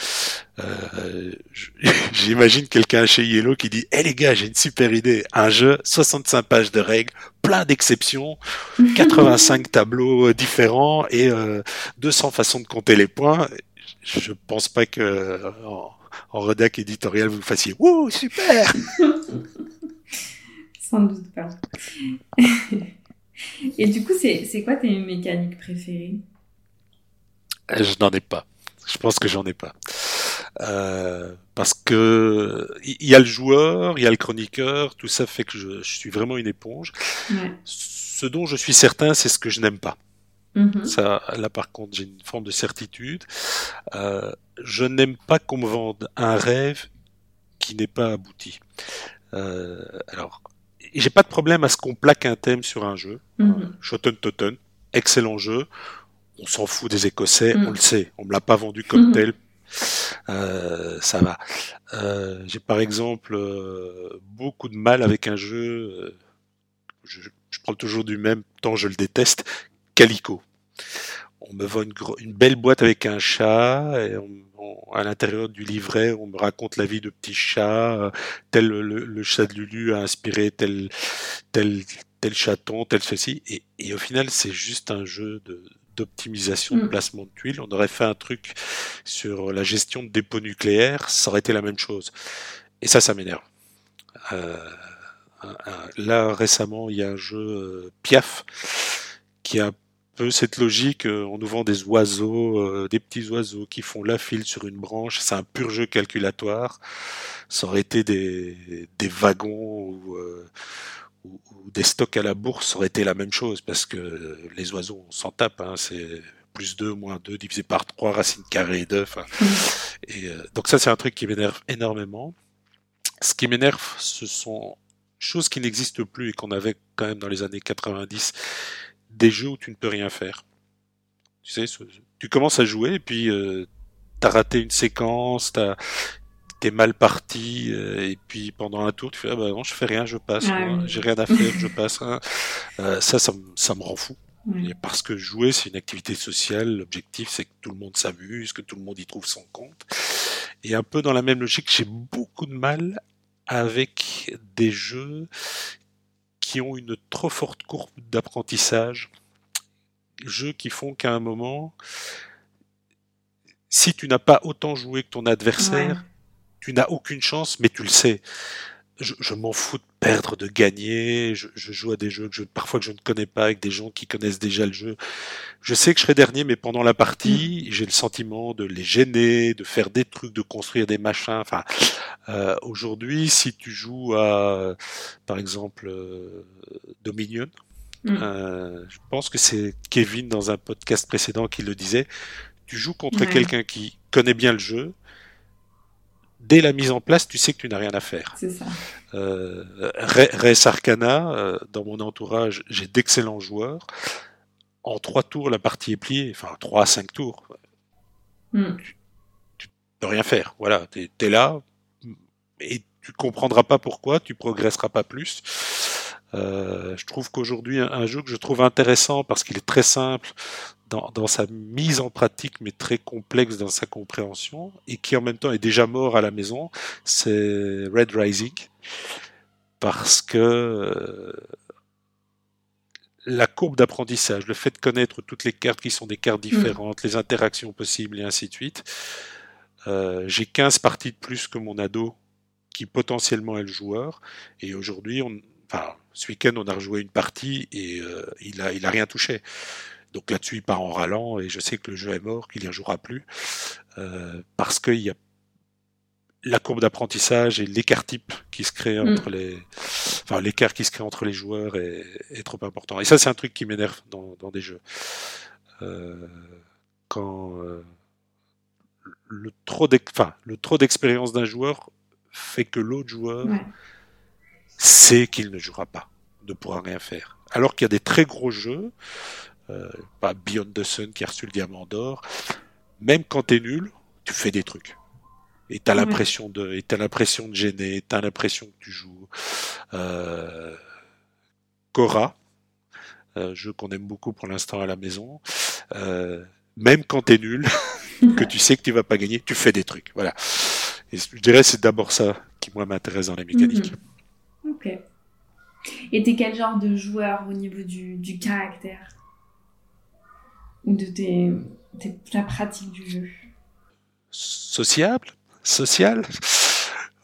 euh, j'imagine quelqu'un chez Yellow qui dit "Eh les gars, j'ai une super idée, un jeu, 65 pages de règles, plein d'exceptions, 85 tableaux différents et 200 façons de compter les points." Je pense pas que en, en redac éditorial vous fassiez "Wouh, super!" Sans doute pas. Et du coup, c'est quoi tes mécaniques préférées? Euh, Je n'en ai pas. Je pense que j'en ai pas. Euh, parce que il y a le joueur, il y a le chroniqueur, tout ça fait que je, suis vraiment une éponge. Ce dont je suis certain, c'est ce que je n'aime pas. Mm-hmm. Ça, là par contre, j'ai une forme de certitude. Euh, je n'aime pas qu'on me vende un rêve qui n'est pas abouti. alors, j'ai pas de problème à ce qu'on plaque un thème sur un jeu. Mm Totten, excellent jeu. On s'en fout des Écossais, mm. on le sait. On me l'a pas vendu comme mm-hmm. tel. Euh, ça va. Euh, j'ai par exemple euh, beaucoup de mal avec un jeu. Je, je, prends toujours du même temps, je le déteste. Calico. On me vend une, une belle boîte avec un chat et on, à l'intérieur du livret, on me raconte la vie de petits chats, euh, tel le, chat de Lulu a inspiré tel tel tel chaton, tel ceci, et, et au final c'est juste un jeu de d'optimisation de mm. placement de tuiles. On aurait fait un truc sur la gestion de dépôts nucléaires, ça aurait été la même chose. Et ça, ça m'énerve. Euh, là récemment, il y a un jeu euh, Piaf qui a cette logique, euh, on nous vend des oiseaux, euh, des petits oiseaux qui font la file sur une branche, c'est un pur jeu calculatoire. Ça aurait été des, des wagons ou, euh, ou, des stocks à la bourse, ça aurait été la même chose, parce que les oiseaux, on s'en tape, hein, c'est plus 2, moins 2, divisé par 3, racines carrées d'œufs. Hein. Et donc ça, c'est un truc qui m'énerve énormément. Ce qui m'énerve, ce sont choses qui n'existent plus et qu'on avait quand même dans les années 90 des jeux où tu ne peux rien faire. Tu sais, tu commences à jouer et puis euh, t'as raté une séquence, t'as t'es mal parti euh, et puis pendant un tour tu fais ah bah non je fais rien je passe j'ai rien à faire je passe hein. euh, ça ça, ça me rend fou. Parce que jouer c'est une activité sociale. L'objectif c'est que tout le monde s'amuse que tout le monde y trouve son compte. Et un peu dans la même logique j'ai beaucoup de mal avec des jeux qui ont une trop forte courbe d'apprentissage, jeux qui font qu'à un moment, si tu n'as pas autant joué que ton adversaire, tu n'as aucune chance, mais tu le sais. Je, m'en fous de perdre, de gagner. Je, joue à des jeux que je, parfois que je ne connais pas avec des gens qui connaissent déjà le jeu. Je sais que je serai dernier, mais pendant la partie, mm. j'ai le sentiment de les gêner, de faire des trucs, de construire des machins. Enfin, euh, aujourd'hui, si tu joues à, par exemple, euh, Dominion, mm. euh, je pense que c'est Kevin dans un podcast précédent qui le disait. Tu joues contre quelqu'un qui connaît bien le jeu, dès la mise en place, tu sais que tu n'as rien à faire. C'est ça. Euh, Res Arcana, euh, dans mon entourage, j'ai d'excellents joueurs. En trois tours, la partie est pliée. Enfin, trois à cinq tours. Hmm. Tu, ne peux rien faire. Voilà, tu es, là et tu comprendras pas pourquoi, tu progresseras pas plus. Euh, je trouve qu'aujourd'hui, un, jeu que je trouve intéressant parce qu'il est très simple dans, dans, sa mise en pratique, mais très complexe dans sa compréhension, et qui en même temps est déjà mort à la maison, c'est Red Rising. Parce que euh, la courbe d'apprentissage, le fait de connaître toutes les cartes qui sont des cartes mm. différentes, les interactions possibles et ainsi de suite. Euh, J'ai 15 parties de plus que mon ado qui potentiellement est le joueur. Et aujourd'hui, on, enfin, ce week-end, on a rejoué une partie et euh, il a, il a rien touché. Donc là-dessus, il part en rallant et je sais que le jeu est mort, qu'il n'y jouera plus euh, parce qu'il y a la courbe d'apprentissage et l'écart type qui se crée mm. entre les, enfin l'écart qui se crée entre les joueurs est, est trop important. Et ça, c'est un truc qui m'énerve dans, dans, des jeux. Euh, quand euh, le trop d'expérience d'un joueur fait que l'autre joueur sait qu'il ne jouera pas, ne pourra rien faire. Alors qu'il y a des très gros jeux, euh, pas Beyond the Sun qui a reçu le diamant d'or, même quand t'es nul, tu fais des trucs. Et t'as l'impression de, et t'as l'impression de gêner, t'as l'impression que tu joues. Euh, Cora, euh, jeu qu'on aime beaucoup pour l'instant à la maison. Euh, même quand t'es nul, que tu sais que tu vas pas gagner, tu fais des trucs. Voilà. Et je dirais c'est d'abord ça qui moi m'intéresse dans la mécanique. Mhm. Ok. Et t'es quel genre de joueur au niveau du, du caractère? Ou de tes, tes, ta pratique du jeu? Sociable? Social?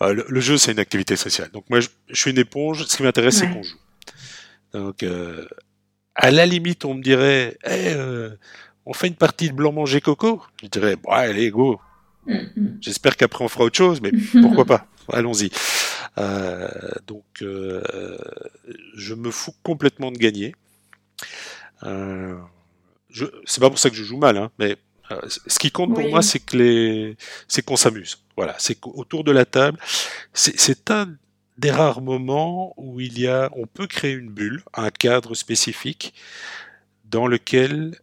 Ah, le, le, jeu, c'est une activité sociale. Donc moi, je, je suis une éponge. Ce qui m'intéresse, ouais. c'est qu'on joue. Donc, euh, à la limite, on me dirait, hey, euh, on fait une partie de blanc manger coco. Je dirais, bon, allez, go. Mm -hmm. J'espère qu'après on fera autre chose, mais pourquoi pas Allons-y. Euh, donc, euh, je me fous complètement de gagner. Euh, c'est pas pour ça que je joue mal, hein, mais euh, ce qui compte pour oui. moi, c'est que les, c'est qu'on s'amuse. Voilà, c'est qu'autour de la table, c'est un des rares moments où il y a, on peut créer une bulle, un cadre spécifique dans lequel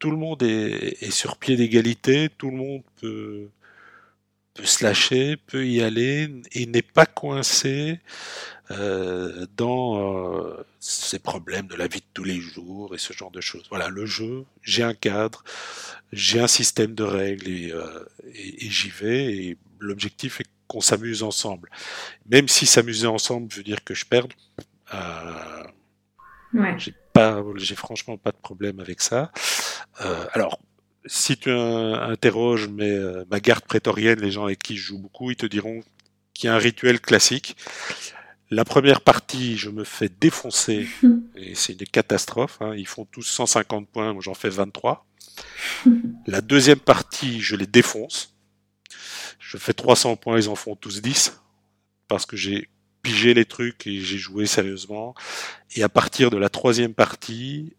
tout le monde est, est sur pied d'égalité, tout le monde peut, peut se lâcher, peut y aller et n'est pas coincé euh, dans euh, ces problèmes de la vie de tous les jours et ce genre de choses. Voilà, le jeu, j'ai un cadre, j'ai un système de règles et, euh, et, et j'y vais et l'objectif est qu'on s'amuse ensemble. Même si s'amuser ensemble veut dire que je perde, euh, ouais. j'ai pas, j'ai franchement pas de problème avec ça. Euh, alors, si tu interroges mes, euh, ma garde prétorienne, les gens avec qui je joue beaucoup, ils te diront qu'il y a un rituel classique. La première partie, je me fais défoncer et c'est une catastrophe. Hein. Ils font tous 150 points, moi j'en fais 23. La deuxième partie, je les défonce. Je fais 300 points, ils en font tous 10 parce que j'ai pigé les trucs et j'ai joué sérieusement. Et à partir de la troisième partie,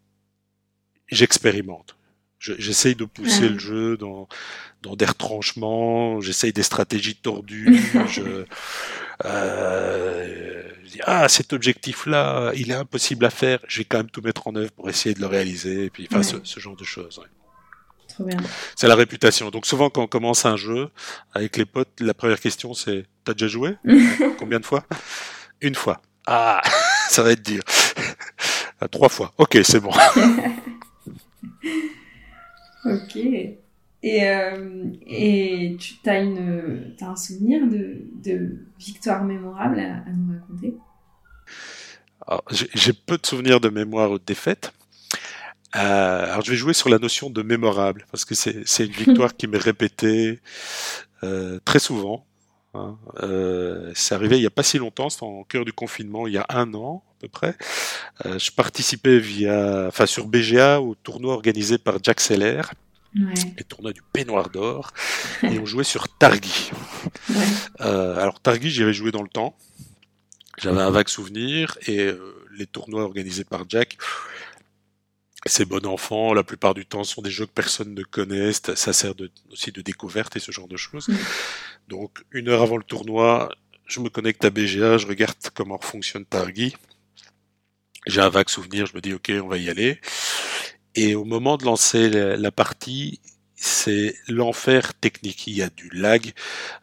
j'expérimente. J'essaye de pousser le jeu dans, dans des retranchements, j'essaye des stratégies tordues. je, euh, je dis, ah, cet objectif-là, il est impossible à faire, je vais quand même tout mettre en œuvre pour essayer de le réaliser, et puis enfin, ouais. ce, ce, genre de choses. Ouais. C'est la réputation. Donc souvent quand on commence un jeu avec les potes, la première question c'est T'as déjà joué? Combien de fois? Une fois. Ah, ça va être dur. Trois fois. Ok, c'est bon. ok. Et, euh, et tu as, une, as un souvenir de, de victoire mémorable à, à nous raconter? J'ai peu de souvenirs de mémoire ou de défaites. Euh, alors je vais jouer sur la notion de mémorable parce que c'est une victoire qui m'est répétée euh, très souvent. Hein. Euh, c'est arrivé il n'y a pas si longtemps, c'était en cœur du confinement, il y a un an à peu près. Euh, je participais via, enfin sur BGA au tournoi organisé par Jack Seller. Ouais. Les tournois du peignoir d'or et on jouait sur Targi. Ouais. Euh, alors Targi, j'y avais joué dans le temps. J'avais un vague souvenir et les tournois organisés par Jack, c'est bon enfant, la plupart du temps sont des jeux que personne ne connaît, ça sert de, aussi de découverte et ce genre de choses. Mmh. Donc une heure avant le tournoi, je me connecte à BGA, je regarde comment fonctionne Targi. J'ai un vague souvenir, je me dis ok, on va y aller. Et au moment de lancer la, la partie, c'est l'enfer technique. Il y a du lag.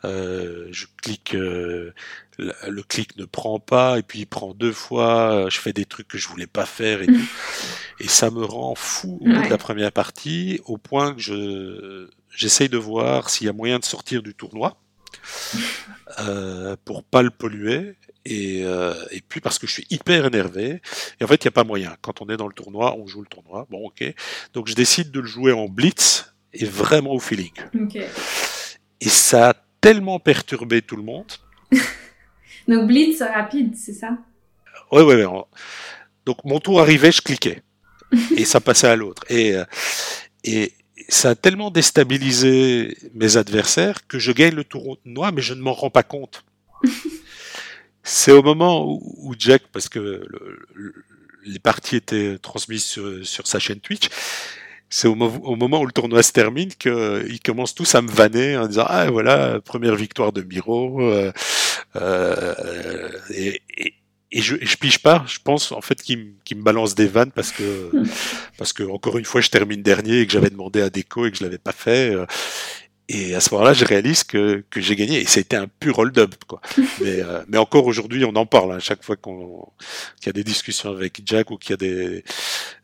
Euh, je clique, euh, le clic ne prend pas, et puis il prend deux fois. Je fais des trucs que je voulais pas faire et tout. Et ça me rend fou au bout ouais. de la première partie, au point que je j'essaye de voir s'il y a moyen de sortir du tournoi euh, pour pas le polluer. Et, euh, et, puis parce que je suis hyper énervé. Et en fait, il n'y a pas moyen. Quand on est dans le tournoi, on joue le tournoi. Bon, ok. Donc je décide de le jouer en blitz et vraiment au feeling. Okay. Et ça a tellement perturbé tout le monde. Donc blitz rapide, c'est ça? Oui, oui, oui. Donc mon tour arrivait, je cliquais. et ça passait à l'autre. Et, euh, et ça a tellement déstabilisé mes adversaires que je gagne le tournoi, mais je ne m'en rends pas compte. c'est au moment où, où, Jack, parce que le, le, les parties étaient transmises sur, sur sa chaîne Twitch, c'est au, au, moment où le tournoi se termine qu'ils commencent tous à me vanner en disant ah voilà première victoire de Miro euh, euh, et, et, et, je, et je pige pas je pense en fait qu'ils qu me balancent des vannes parce que parce que encore une fois je termine dernier et que j'avais demandé à Déco et que je l'avais pas fait euh, et à ce moment-là, je réalise que, que j'ai gagné. Et ça a été un pur hold-up, quoi. mais, euh, mais encore aujourd'hui, on en parle. À hein, chaque fois qu'on qu'il y a des discussions avec Jack ou qu'il y a des,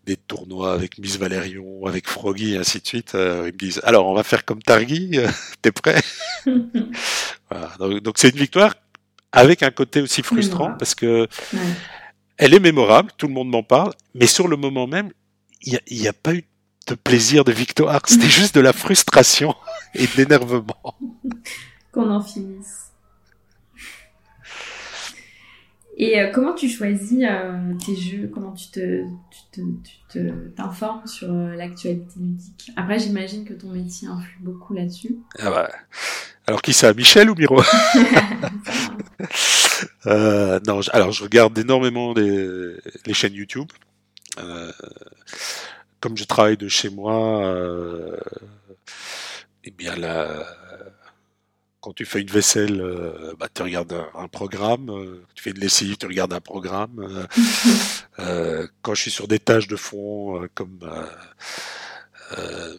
des tournois avec Miss Valérion, avec Froggy et ainsi de suite. Euh, ils me disent alors on va faire comme Targi, t'es prêt? Voilà. Donc c'est une victoire avec un côté aussi frustrant mémorable. parce que ouais. elle est mémorable, tout le monde m'en parle, mais sur le moment même, il n'y a, a, pas eu de plaisir de victoire, c'était juste de la frustration et de l'énervement. Qu'on en finisse. Et euh, comment tu choisis euh, tes jeux? Comment tu te, tu te, t'informes sur euh, l'actualité ludique? Après, j'imagine que ton métier influe beaucoup là-dessus. Ah bah. Alors qui ça, Michel ou Miro? Non, alors je regarde énormément les, les chaînes YouTube. Comme je travaille de chez moi, eh bien la quand tu fais une vaisselle, euh, bah, tu regardes un, un programme. Euh, tu fais une lessive, tu regardes un programme. Euh, quand je suis sur des tâches de fond, comme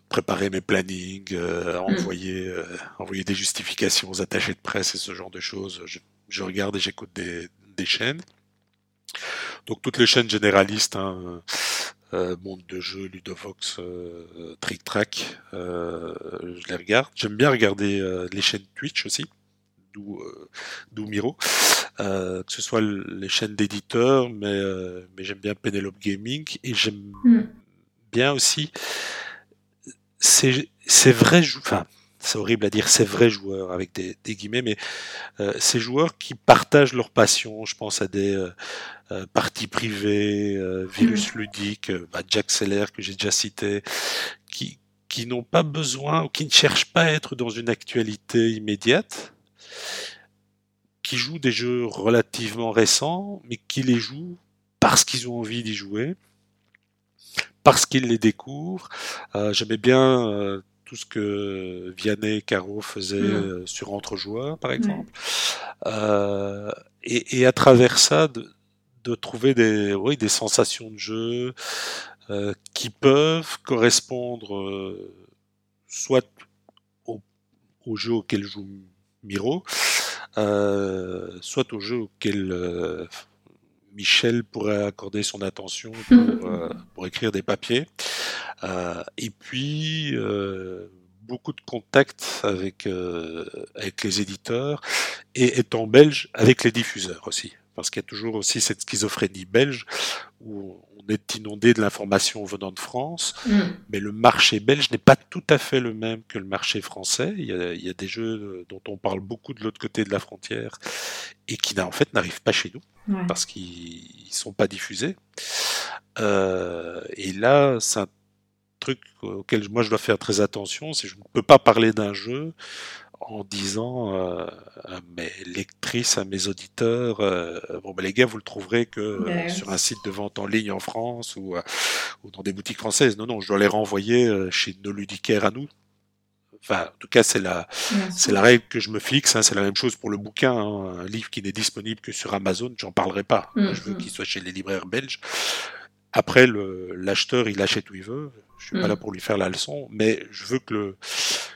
préparer mes plannings, envoyer, envoyer des justifications aux attachés de presse et ce genre de choses, je, je regarde et j'écoute des, des, chaînes. Donc toutes les chaînes généralistes, hein, euh, monde de jeu, Ludovox, euh, Trick Track, euh, je les regarde. J'aime bien regarder euh, les chaînes Twitch aussi, d'où Miro, que ce soit les chaînes d'éditeurs, mais mais j'aime bien Penelope Gaming et j'aime mm. bien aussi c'est c'est vrai, enfin c'est horrible à dire, c'est vrais joueurs avec des, des guillemets, mais euh, ces joueurs qui partagent leur passion, je pense à des euh, euh parties privées, euh, virus mmh. ludiques, bah Jack Seller que j'ai déjà cité, qui, qui n'ont pas besoin ou qui ne cherchent pas à être dans une actualité immédiate, qui jouent des jeux relativement récents, mais qui les jouent parce qu'ils ont envie d'y jouer, parce qu'ils les découvrent. Euh, J'aimais bien euh, tout ce que Vianney et Caro faisaient mmh. sur Entre joueurs, par exemple. Mmh. Euh, et, et, à travers ça, de, de, trouver des, oui, des sensations de jeu euh, qui peuvent correspondre euh, soit au, au, jeu auquel joue Miro, euh, soit au jeu auquel Michel pourrait accorder son attention pour, euh, pour écrire des papiers. Et puis beaucoup de contacts avec avec les éditeurs et étant belge avec les diffuseurs aussi, parce qu'il y a toujours aussi cette schizophrénie belge où on est inondé de l'information venant de France, mm. mais le marché belge n'est pas tout à fait le même que le marché français. Il y a, il y a des jeux dont on parle beaucoup de l'autre côté de la frontière et qui en fait n'arrivent pas chez nous ouais. parce qu'ils sont pas diffusés. Euh, et là, c'est un truc auquel moi je dois faire très attention, c'est que je ne peux pas parler d'un jeu en disant euh, à mes lectrices, à mes auditeurs, euh, bon ben les gars, vous le trouverez que ouais. sur un site de vente en ligne en France ou, euh, ou dans des boutiques françaises. Non, non, je dois les renvoyer euh, chez nos ludicaires à nous. Enfin, en tout cas, c'est la, c'est la règle que je me fixe. Hein, c'est la même chose pour le bouquin. Hein, un livre qui n'est disponible que sur Amazon, j'en parlerai pas. Mm -hmm. Je veux qu'il soit chez les libraires belges. Après, l'acheteur, il achète où il veut. Je suis mmh. pas là pour lui faire la leçon, mais je veux que le,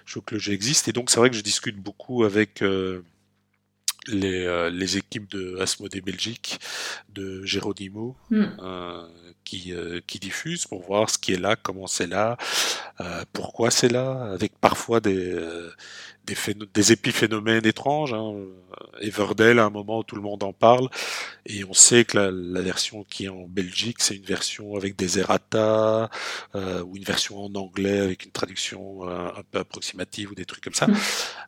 je veux que le jeu existe. Et donc, c'est vrai que je discute beaucoup avec euh, les, euh, les équipes de Asmodée Belgique, de Geronimo, mmh. euh, qui, euh, qui diffusent pour voir ce qui est là, comment c'est là, pourquoi c'est là, avec parfois des, des, des épiphénomènes étranges. Hein. Everdell, à un moment où tout le monde en parle, et on sait que la, la version qui est en Belgique, c'est une version avec des errata, euh, ou une version en anglais avec une traduction euh, un peu approximative ou des trucs comme ça.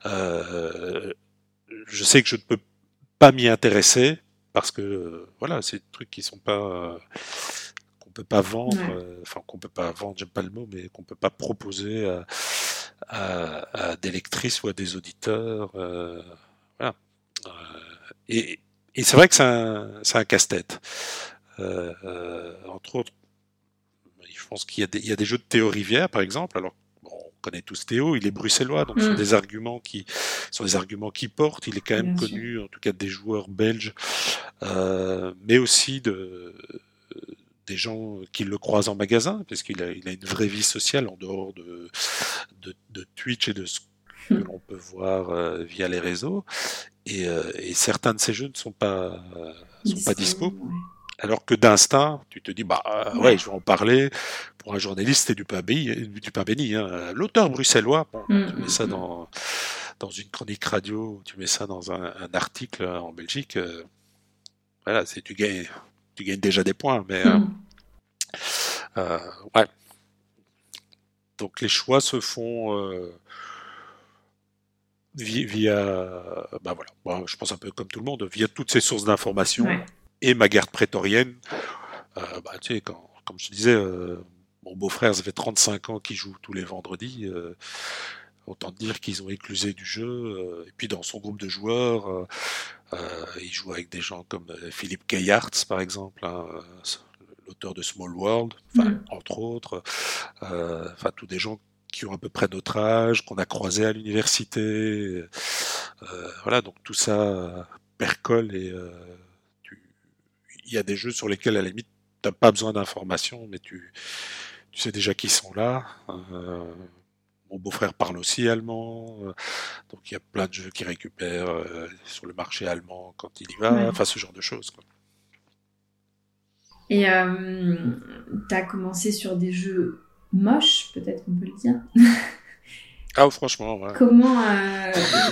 Euh, je sais que je ne peux pas m'y intéresser parce que voilà, c'est des trucs qui sont pas qu'on peut pas vendre, ouais. enfin qu'on peut pas vendre, j'aime pas le mot, mais qu'on peut pas proposer à, à, à, des lectrices ou à des auditeurs. Euh, voilà. Euh, et, et c'est vrai que c'est un, un casse-tête. Euh, euh, entre autres, je pense qu'il y, y, a des jeux de Théo Rivière, par exemple. Alors, connaît tous Théo, il est bruxellois, donc mmh. ce sont mm. des arguments qui sont des arguments qui portent. Il est quand même Bien connu, sûr. en tout cas des joueurs belges, euh, mais aussi de des gens qui le croisent en magasin, parce qu'il a, il a une vraie vie sociale en dehors de, de, de Twitch et de ce que l'on peut voir euh, via les réseaux. Et, euh, et, certains de ces jeux ne sont pas, sont pas dispo. Alors que d'instinct, tu te dis, bah euh, ouais, je vais en parler. Pour un journaliste, c'est du pain béni. Du pain béni hein. L'auteur bruxellois, bon, Mm, tu mets mm, ça mm. dans, dans une chronique radio, tu mets ça dans un, un article en Belgique. euh, voilà, c'est tu gagnes, tu gagnes déjà des points. Mais euh, Mm. ouais. Donc les choix se font euh, vi- via, bah voilà, Bon, je pense un peu comme tout le monde, via toutes ces sources d'informations Ouais. Et ma garde prétorienne. Euh, bah, tu sais, quand, comme je te disais, euh, mon beau-frère, ça fait 35 ans qu'il joue tous les vendredis. euh, autant dire qu'ils ont éclusé du jeu. et puis dans son groupe de joueurs, il joue avec des gens comme Philippe Gaillards, par exemple, hein, l'auteur de Small World, Mm. entre autres. Enfin, tous des gens qui ont à peu près notre âge, qu'on a croisés à l'université. voilà, donc tout ça percole et il y a des jeux sur lesquels, à la limite, tu n'as pas besoin d'informations, mais tu, tu sais déjà qu'ils sont là. Euh, mon beau-frère parle aussi allemand, euh, donc il y a plein de jeux qu'il récupère euh, sur le marché allemand quand il y va, Ouais. enfin ce genre de choses. quoi. Et euh, t'as commencé sur des jeux moches, peut-être qu'on peut le dire. Ah, franchement, ouais. Comment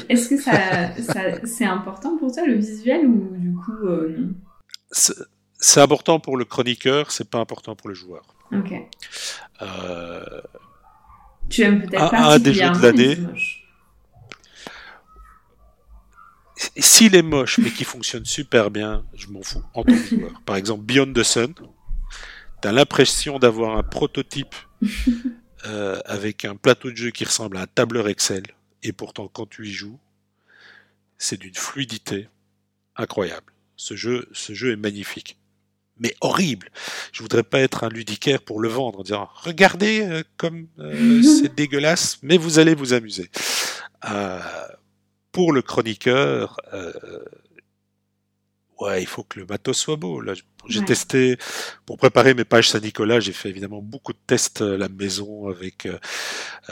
est-ce que ça, ça c'est important pour toi le visuel ou du coup c'est important pour le chroniqueur, c'est pas important pour le joueur. Ok. Euh, Tu aimes peut-être Un- un des jeux de l'année. S'il est moche mais qui fonctionne super bien, je m'en fous en tant que joueur. Par exemple, Beyond the Sun, t'as l'impression d'avoir un prototype euh, avec un plateau de jeu qui ressemble à un tableur Excel, et pourtant quand tu y joues, c'est d'une fluidité incroyable. Ce jeu, ce jeu est magnifique, mais horrible. Je voudrais pas être un ludicaire pour le vendre en disant regardez euh, comme euh, c'est dégueulasse, mais vous allez vous amuser. Euh, pour le chroniqueur, euh, ouais, il faut que le matos soit beau. Là, j'ai Ouais. testé pour préparer mes pages Saint-Nicolas. J'ai fait évidemment beaucoup de tests à la maison avec euh,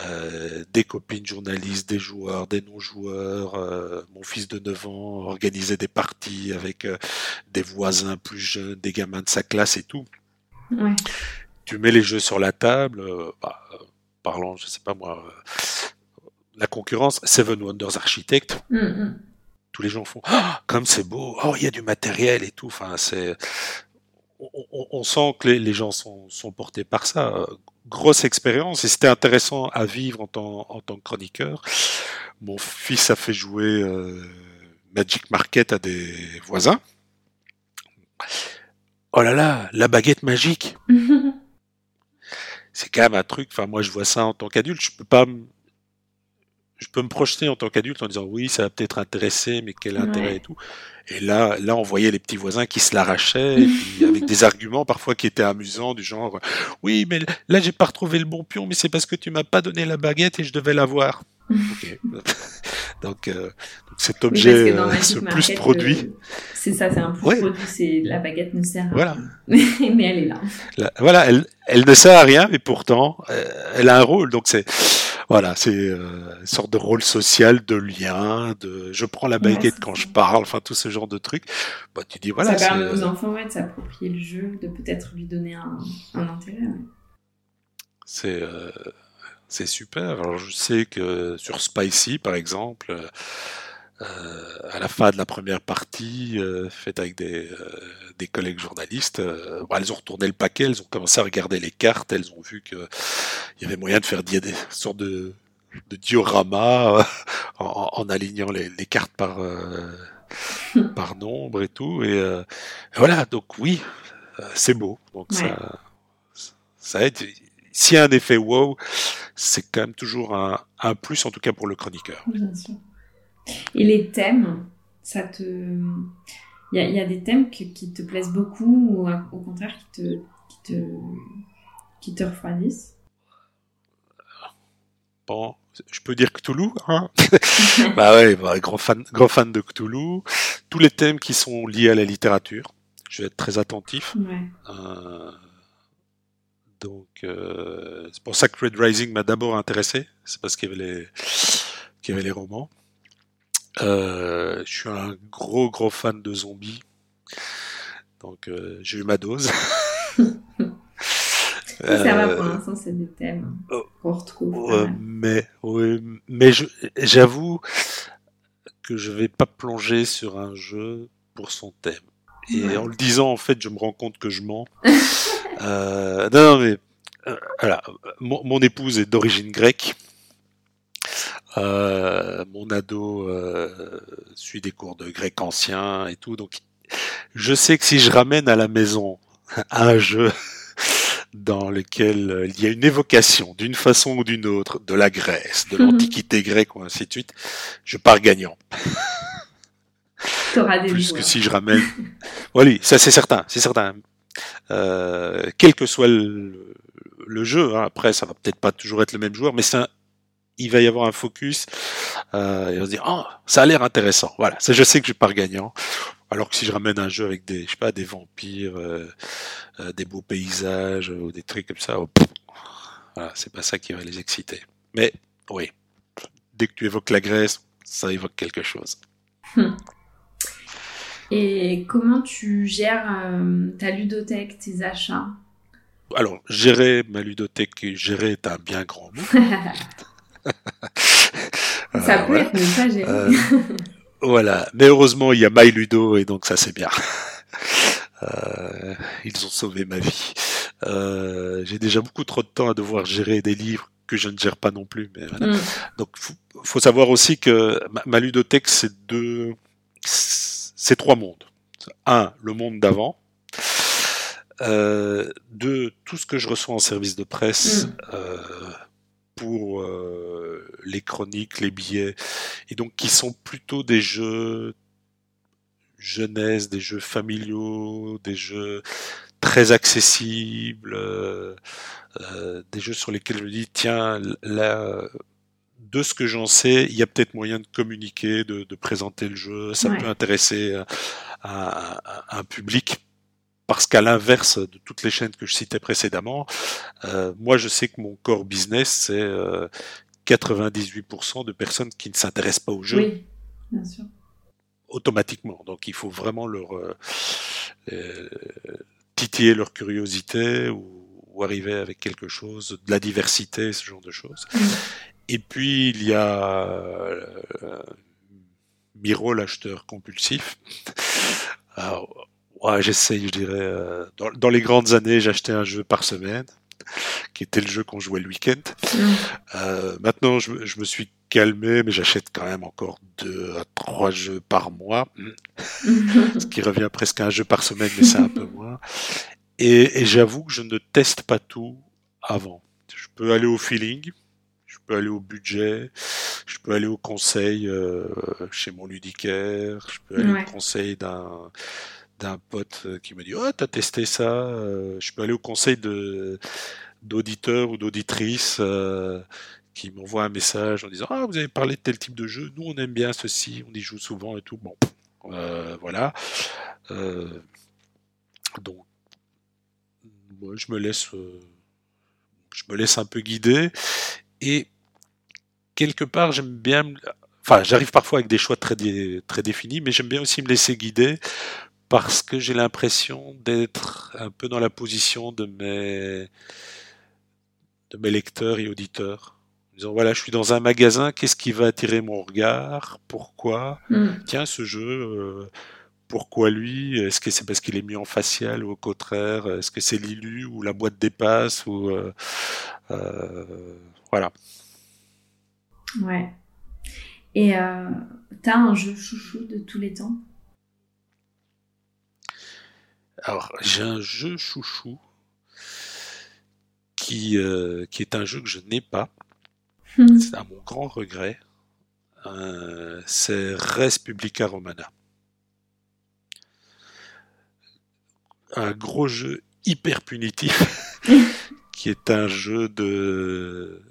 euh, des copines journalistes, des joueurs, des non-joueurs. euh, mon fils de 9 ans organisait des parties avec euh, des voisins plus jeunes, des gamins de sa classe et tout. Ouais. Tu mets les jeux sur la table. euh, bah, euh, parlant, je sais pas moi. euh, la concurrence, Seven Wonders Architect, Mm, mm. Tous les gens font Ah, comme c'est beau, oh il y a du matériel et tout. Enfin, c'est on, on- on sent que les, les gens sont, sont portés par ça. Grosse expérience et c'était intéressant à vivre en tant, en tant que chroniqueur. Mon fils a fait jouer euh, Magic Market à des voisins. Oh là là, la baguette magique c'est quand même un truc. Enfin, moi, je vois ça en tant qu'adulte. Je peux pas. Je peux me projeter en tant qu'adulte en disant oui, ça va peut-être intéresser, mais quel intérêt Ouais. et tout. Et là, là, on voyait les petits voisins qui se l'arrachaient, et puis avec des arguments parfois qui étaient amusants, du genre oui, mais là, j'ai pas retrouvé le bon pion, mais c'est parce que tu m'as pas donné la baguette et je devais l'avoir. Donc, euh, donc cet Oui, objet dans euh, se Market, plus produit. euh, c'est ça, c'est un plus Ouais. produit, c'est la baguette ne sert à Voilà. rien. mais elle est là. Là, voilà, elle, elle ne sert à rien, mais pourtant, euh, elle a un rôle. Donc c'est, voilà, c'est euh, une sorte de rôle social, de lien, de, je prends la baguette quand je parle, enfin tout ce genre de trucs. Bah, tu dis voilà, ça permet aux euh, enfants ouais, de s'approprier le jeu, de peut-être lui donner un, un intérêt. ouais. c'est, euh, c'est super. Alors je sais que sur Spicy, par exemple, euh, à la fin de la première partie, euh, faite avec des, euh, des collègues journalistes, euh, bon, elles ont retourné le paquet, elles ont commencé à regarder les cartes, elles ont vu que il y avait moyen de faire des, des sortes de, de dioramas euh, en, en alignant les, les cartes par, euh, par nombre et tout. Et euh, voilà, donc oui, euh, c'est beau. Donc Ouais. ça, ça aide. S'il y a un effet wow, c'est quand même toujours un, un plus, en tout cas pour le chroniqueur. Bien sûr. Et les thèmes, ça te. Il y a, il y a des thèmes que- qui te plaisent beaucoup ou au contraire qui te, qui te, qui te refroidissent? Bon, je peux dire Cthulhu, hein? Bah ouais, bah, grand fan, grand fan de Cthulhu. Tous les thèmes qui sont liés à la littérature, je vais être très attentif. Ouais. Euh, donc, euh, c'est pour ça que Red Rising m'a d'abord intéressé. C'est parce y qu'il y avait les romans. Euh, je suis un gros, gros fan de zombies. Donc euh, j'ai eu ma dose. ça va pour l'instant, c'est des thèmes qu'on retrouve. mais oui, mais j'avoue que je vais pas plonger sur un jeu pour son thème. Et en le disant, en fait, je me rends compte que je mens. euh, non, non, mais voilà, mon, mon, épouse est d'origine grecque. Euh, mon ado euh, suit des cours de grec ancien et tout, donc je sais que si je ramène à la maison un jeu dans lequel il y a une évocation d'une façon ou d'une autre de la Grèce, de l'Antiquité grecque ou ainsi de suite, je pars gagnant. des Plus que si je ramène. oui, ça c'est certain, c'est certain. Euh, quel que soit le, le jeu, hein, après ça va peut-être pas toujours être le même joueur, mais c'est un, il va y avoir un focus euh, et on se dire oh, ça a l'air intéressant. Voilà, ça je sais que je pars gagnant. Alors que si je ramène un jeu avec des je sais pas des vampires, euh, euh, des beaux paysages ou des trucs comme ça, oh, voilà, c'est pas ça qui va les exciter. Mais oui, dès que tu évoques la Grèce, ça évoque quelque chose. Et comment tu gères ta ludothèque, tes achats? Alors, gérer ma ludothèque, gérer est un bien grand mot. ça peut être, mais pas gérer. Euh, voilà, mais heureusement, il y a MyLudo et donc ça c'est bien. Euh, ils ont sauvé ma vie. J'ai déjà beaucoup trop de temps à devoir gérer des livres que je ne gère pas non plus. Mais voilà. Mm. Donc, faut, faut savoir aussi que ma, ma ludothèque, c'est deux c'est trois mondes. Un, le monde d'avant. Euh, deux, tout ce que je reçois en service de presse mm. Pour euh, les chroniques, les billets, et donc qui sont plutôt des jeux jeunesse, des jeux familiaux, des jeux très accessibles, euh, euh, des jeux sur lesquels je me dis tiens là de ce que j'en sais, il y a peut-être moyen de communiquer, de, présenter le jeu. Ça peut intéresser euh, un, public. Parce qu'à l'inverse de toutes les chaînes que je citais précédemment, euh, moi je sais que mon core business, c'est 98% euh, de personnes qui ne s'intéressent pas au jeu. Oui, bien sûr. Automatiquement. Donc il faut vraiment leur titiller leur curiosité ou, arriver avec quelque chose, de la diversité, ce genre de choses. Et puis il y a euh, Miro, l'acheteur compulsif. Alors, ouais, j'essaye, je dirais. Euh, dans, les grandes années, j'achetais un jeu par semaine, qui était le jeu qu'on jouait le week-end. Mm. Euh, maintenant, je, je, me suis calmé, mais j'achète quand même encore deux à trois jeux par mois, ce qui revient presque à un jeu par semaine, mais c'est un peu moins. Et, et j'avoue que je ne teste pas tout avant. Je peux aller au feeling, je peux aller au budget, je peux aller au conseil euh, chez mon ludicaire, je peux aller au conseil d'un d'un pote euh, qui me dit oh t'as testé ça, euh, je peux aller au conseil d'auditeurs ou d'auditrices qui m'envoient un message en disant ah vous avez parlé de tel type de jeu, nous on aime bien ceci, on y joue souvent et tout bon voilà donc moi je me laisse je me laisse un peu guider et quelque part, j'aime bien. Enfin, j'arrive parfois avec des choix très, très définis, mais j'aime bien aussi me laisser guider parce que j'ai l'impression d'être un peu dans la position de mes, de mes lecteurs et auditeurs. En disant, voilà, je suis dans un magasin, qu'est-ce qui va attirer mon regard? Pourquoi? Hmm. Tiens, ce jeu, euh, pourquoi lui? Est-ce que c'est parce qu'il est mis en facial ou au contraire Est-ce que c'est l'illu ou la boîte dépasse ou euh, euh, Voilà. Ouais. Et euh, t'as un jeu chouchou de tous les temps? Alors, j'ai un jeu chouchou qui, euh, qui est un jeu que je n'ai pas. Hmm. C'est à mon grand regret. Euh, c'est Res Publica Romana. Un gros jeu hyper punitif qui est un jeu de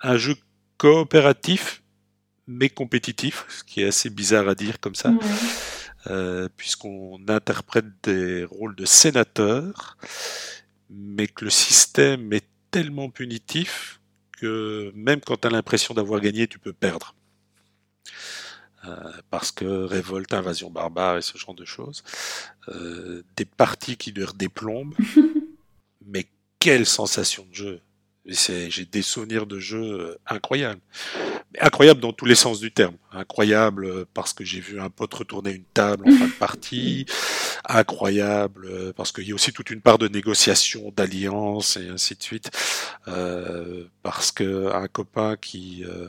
un jeu coopératif mais compétitif, ce qui est assez bizarre à dire comme ça, euh, puisqu'on interprète des rôles de sénateurs, mais que le système est tellement punitif que même quand tu as l'impression d'avoir gagné, tu peux perdre. parce que révolte, invasion barbare et ce genre de choses. des parties qui durent des plombes, mais quelle sensation de jeu j'ai des souvenirs de jeu incroyables. incroyables dans tous les sens du terme. Incroyable parce que j'ai vu un pote retourner une table en fin de partie. Incroyable parce qu'il y a aussi toute une part de négociation, d'alliance et ainsi de suite. Euh, parce que un copain qui euh,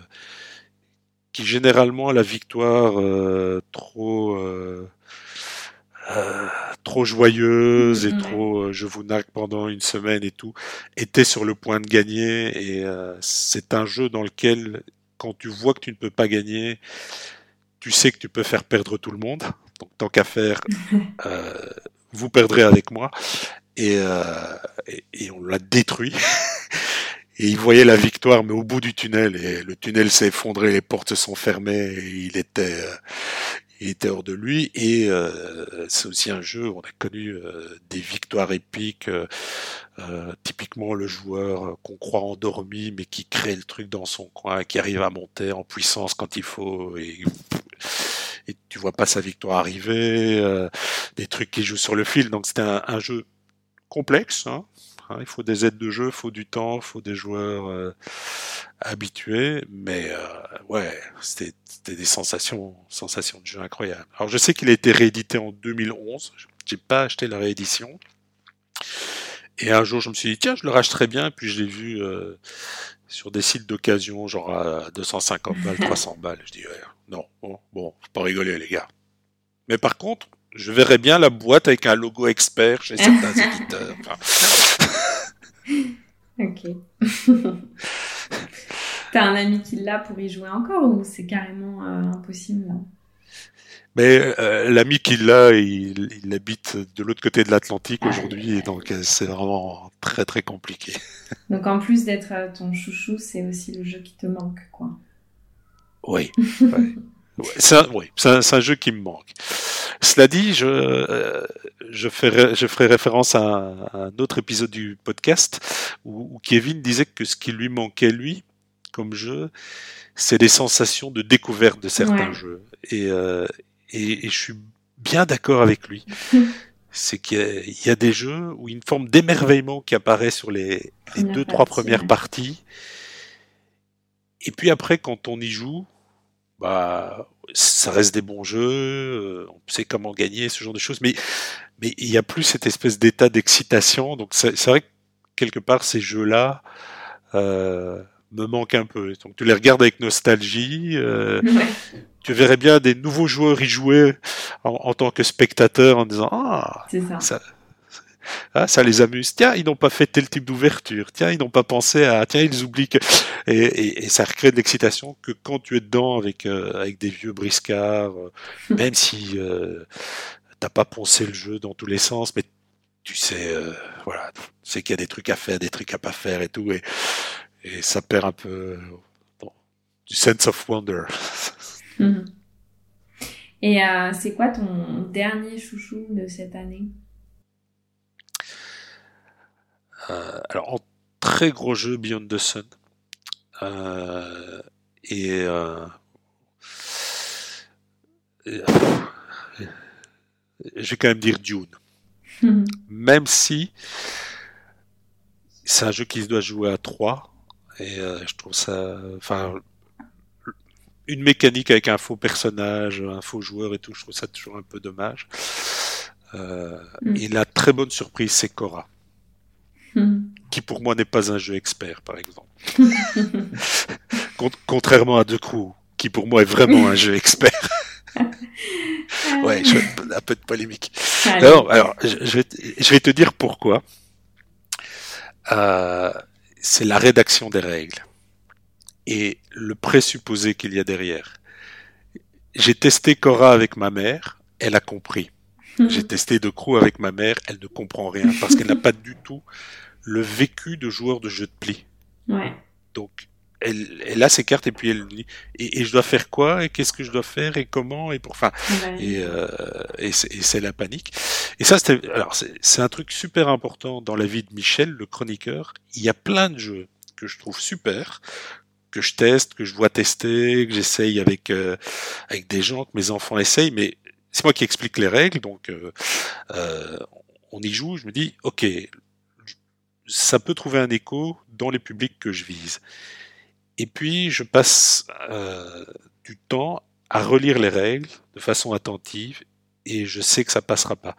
qui généralement a la victoire euh, trop euh, euh, trop joyeuse et mhm. trop euh, je vous naque pendant une semaine et tout, était sur le point de gagner et euh, c'est un jeu dans lequel quand tu vois que tu ne peux pas gagner, tu sais que tu peux faire perdre tout le monde. Donc tant qu'à faire, vous perdrez avec moi. Et, et, et on l'a détruit. et il voyait la victoire, mais au bout du tunnel, et le tunnel s'est effondré, les portes se sont fermées, et il était, il était hors de lui et euh, c'est aussi un jeu où on a connu euh, des victoires épiques euh, typiquement le joueur qu'on croit endormi mais qui crée le truc dans son coin qui arrive à monter en puissance quand il faut et, et tu vois pas sa victoire arriver des trucs qui jouent sur le fil donc c'était un, jeu complexe hein. Hein, il faut des aides de jeu, il faut du temps, il faut des joueurs habitué, mais euh, ouais, c'était des sensations, sensations de jeu incroyables. Alors je sais qu'il a été réédité en 2011, j'ai pas acheté la réédition. Et un jour, je me suis dit, tiens, je le rachèterais bien, puis je l'ai vu euh, sur des sites d'occasion, genre à 250 balles, 300 balles. Je dis, ouais, non, bon, bon, faut pas rigoler, les gars. Mais par contre, je verrais bien la boîte avec un logo expert chez certains éditeurs. Ok. T'as un ami qui l'a pour y jouer encore ou c'est carrément euh, impossible mais euh, l'ami qui l'a, il, il, habite de l'autre côté de l'Atlantique ah. aujourd'hui, et donc euh, c'est vraiment très très compliqué. Donc en plus d'être ton chouchou, c'est aussi le jeu qui te manque, quoi. Oui. C'est un, oui, un, un, jeu qui me manque. Cela dit, je, je, ferai, je ferai référence à un, à un, autre épisode du podcast où, où Kevin disait que ce qui lui manquait, lui, comme jeu, c'est des sensations de découverte de certains jeux. Euh, et, et, je suis bien d'accord avec lui. c'est qu'il y, a des jeux où une forme d'émerveillement qui apparaît sur les, deux, trois premières parties. Et puis après, quand on y joue, bah, ça reste des bons jeux, euh, on sait comment gagner, ce genre de choses, mais mais il n'y a plus cette espèce d'état d'excitation. Donc c'est vrai que quelque part ces jeux-là, euh, me manque un peu. Donc tu les regardes avec nostalgie. Euh, Tu verrais bien des nouveaux joueurs y jouer en, tant que spectateur en disant ah ça. Ah, ça, les amuse. Tiens, ils n'ont pas fait tel type d'ouverture. Tiens, ils n'ont pas pensé à. Tiens, ils oublient que. Et, et, et ça recrée de l'excitation que quand tu es dedans avec euh, avec des vieux briscards, euh, même si euh, t'as pas poncé le jeu dans tous les sens, mais tu sais, euh, voilà, tu sais qu'il y a des trucs à faire, des trucs à pas faire et tout. Et, et ça perd un peu du sense of wonder. Et c'est quoi ton dernier chouchou de cette année euh, Alors, en très gros jeu, Beyond the Sun. Euh, et, je vais quand même dire Dune. Même si c'est un jeu qui se doit jouer à 3, et euh, je trouve ça, enfin, une mécanique avec un faux personnage, un faux joueur et tout, je trouve ça toujours un peu dommage. Euh, mm. Et la très bonne surprise, c'est Cora. Mm. Qui pour moi n'est pas un jeu expert, par exemple. Contrairement à The Crew, qui pour moi est vraiment un jeu expert. ouais, je, un peu de polémique. Alors, alors je, je, vais, je vais te dire pourquoi. Euh, c'est la rédaction des règles et le présupposé qu'il y a derrière. J'ai testé Cora avec ma mère, elle a compris. J'ai testé De Crew avec ma mère, elle ne comprend rien parce qu'elle n'a pas du tout le vécu de joueur de jeu de pli. Ouais. Donc, elle, elle, a ses cartes et puis elle dit et, et je dois faire quoi? Et qu'est-ce que je dois faire? Et comment? Et pour enfin et, euh, et c'est la panique et ça c'était alors c'est un truc super important dans la vie de Michel le chroniqueur il y a plein de jeux que je trouve super que je teste, que je vois tester, que j'essaye avec euh, avec des gens, que mes enfants essayent, mais c'est moi qui explique les règles, donc euh, euh, on y joue. Je me dis, ok, ça peut trouver un écho dans les publics que je vise. Et puis je passe du temps à relire les règles de façon attentive et je sais que ça passera pas.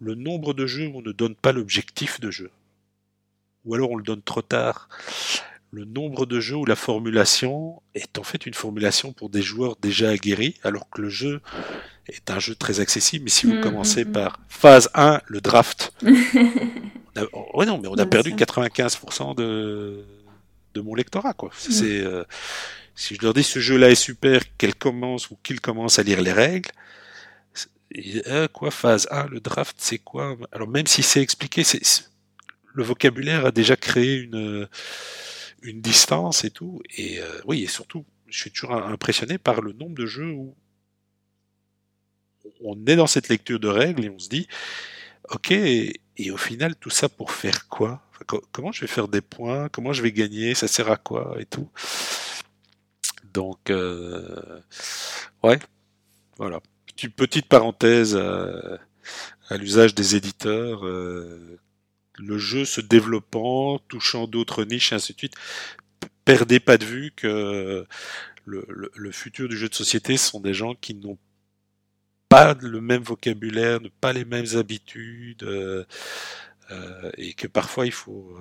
Le nombre de jeux où on ne donne pas l'objectif de jeu, ou alors on le donne trop tard. Le nombre de jeux où la formulation est en fait une formulation pour des joueurs déjà aguerris, alors que le jeu est un jeu très accessible. Mais si vous mmh, commencez mmh, mmh. par phase 1, le draft, ouais non, mais on a perdu 95% de de mon lectorat quoi. C'est euh, si je leur dis ce jeu-là est super, qu'elle commence ou qu'il commence à lire les règles, euh, quoi, phase 1, le draft, c'est quoi? Alors même si c'est expliqué, c'est, le vocabulaire a déjà créé une, une distance et tout. Et euh, oui, et surtout, je suis toujours impressionné par le nombre de jeux où on est dans cette lecture de règles et on se dit, ok, et, au final, tout ça pour faire quoi? Comment je vais faire des points? Comment je vais gagner? Ça sert à quoi? Et tout. Donc, euh, ouais, voilà. Petite, petite parenthèse à, l'usage des éditeurs. Euh, le jeu se développant, touchant d'autres niches et ainsi de suite. Perdez pas de vue que le, futur du jeu de société sont des gens qui n'ont pas le même vocabulaire, pas les mêmes habitudes, euh, et que parfois il faut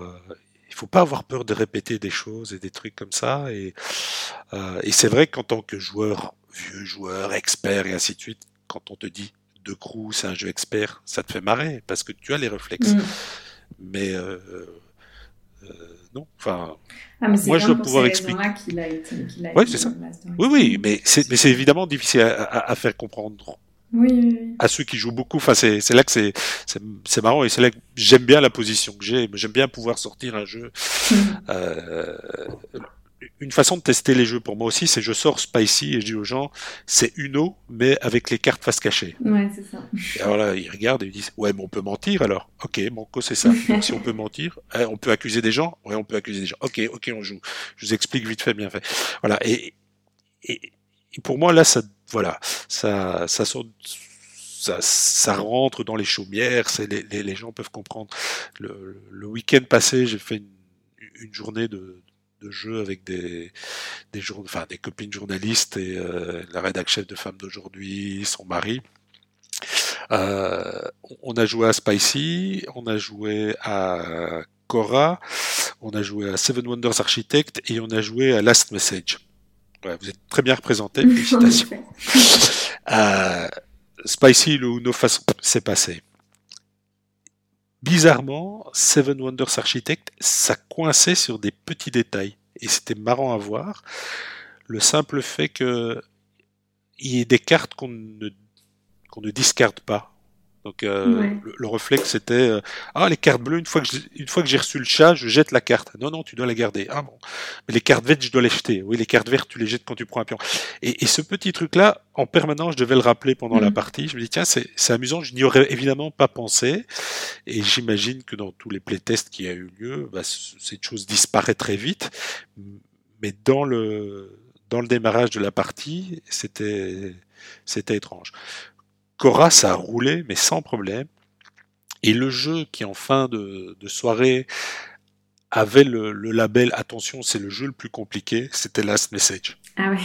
il faut pas avoir peur de répéter des choses et des trucs comme ça. Et, euh, et c'est vrai qu'en tant que joueur, vieux joueur, expert et ainsi de suite, quand on te dit de crew, c'est un jeu expert, ça te fait marrer parce que tu as les réflexes. Mm. Mais euh, euh, non, enfin. Ah, moi, je dois pouvoir expliquer. oui, c'est ça. Oui, oui, mais c'est, mais c'est évidemment difficile à, à, à faire comprendre oui, à ceux qui jouent beaucoup. Enfin, c'est, c'est là que c'est, c'est, marrant et c'est là que j'aime bien la position que j'ai. J'aime bien pouvoir sortir un jeu. euh, une façon de tester les jeux pour moi aussi, c'est je sors Spicy et je dis aux gens, c'est Uno, mais avec les cartes face cachée. Ouais, c'est ça. Et alors là, ils regardent et ils disent, ouais, mais on peut mentir alors. Ok, Banco, c'est ça. si on peut mentir, eh, on peut accuser des gens. Ouais, on peut accuser des gens. Ok, ok, on joue. Je vous explique vite fait, bien fait. Voilà. Et, et, et pour moi, là, ça voilà, ça, ça, rentre dans les chaumières, les, gens peuvent comprendre. Le, le week-end passé, j'ai fait une, journée de, jeu avec des, des, des copines journalistes et euh, la rédac chef de Femmes d'aujourd'hui, son mari. Euh, on a joué à Spicy, on a joué à Cora, on a joué à Seven Wonders Architect et on a joué à Last Message vous êtes très bien représenté, félicitations. euh, Spicy, le Uno s'est passé. Bizarrement, Seven Wonders Architect, ça coinçait sur des petits détails. Et c'était marrant à voir. Le simple fait que il y ait des cartes qu'on ne, qu'on ne discarde pas. Donc euh, le, réflexe c'était euh, ah les cartes bleues une fois que une fois que j'ai reçu le chat je jette la carte. Non non tu dois la garder. Ah bon. Mais les cartes vertes je dois les jeter. Oui les cartes vertes tu les jettes quand tu prends un pion. Et, ce petit truc là en permanence je devais le rappeler pendant la mm. partie. Je me dis tiens c'est c'est amusant. Je n'y aurais évidemment pas pensé. Et j'imagine que dans tous les playtests qui a eu lieu bah, cette chose disparaît très vite. Mais dans le dans le démarrage de la partie c'était c'était étrange Cora, ça a roulé, mais sans problème. Et le jeu qui, en fin de, soirée, avait le, label Attention, c'est le jeu le plus compliqué, c'était Last Message. Ah ouais.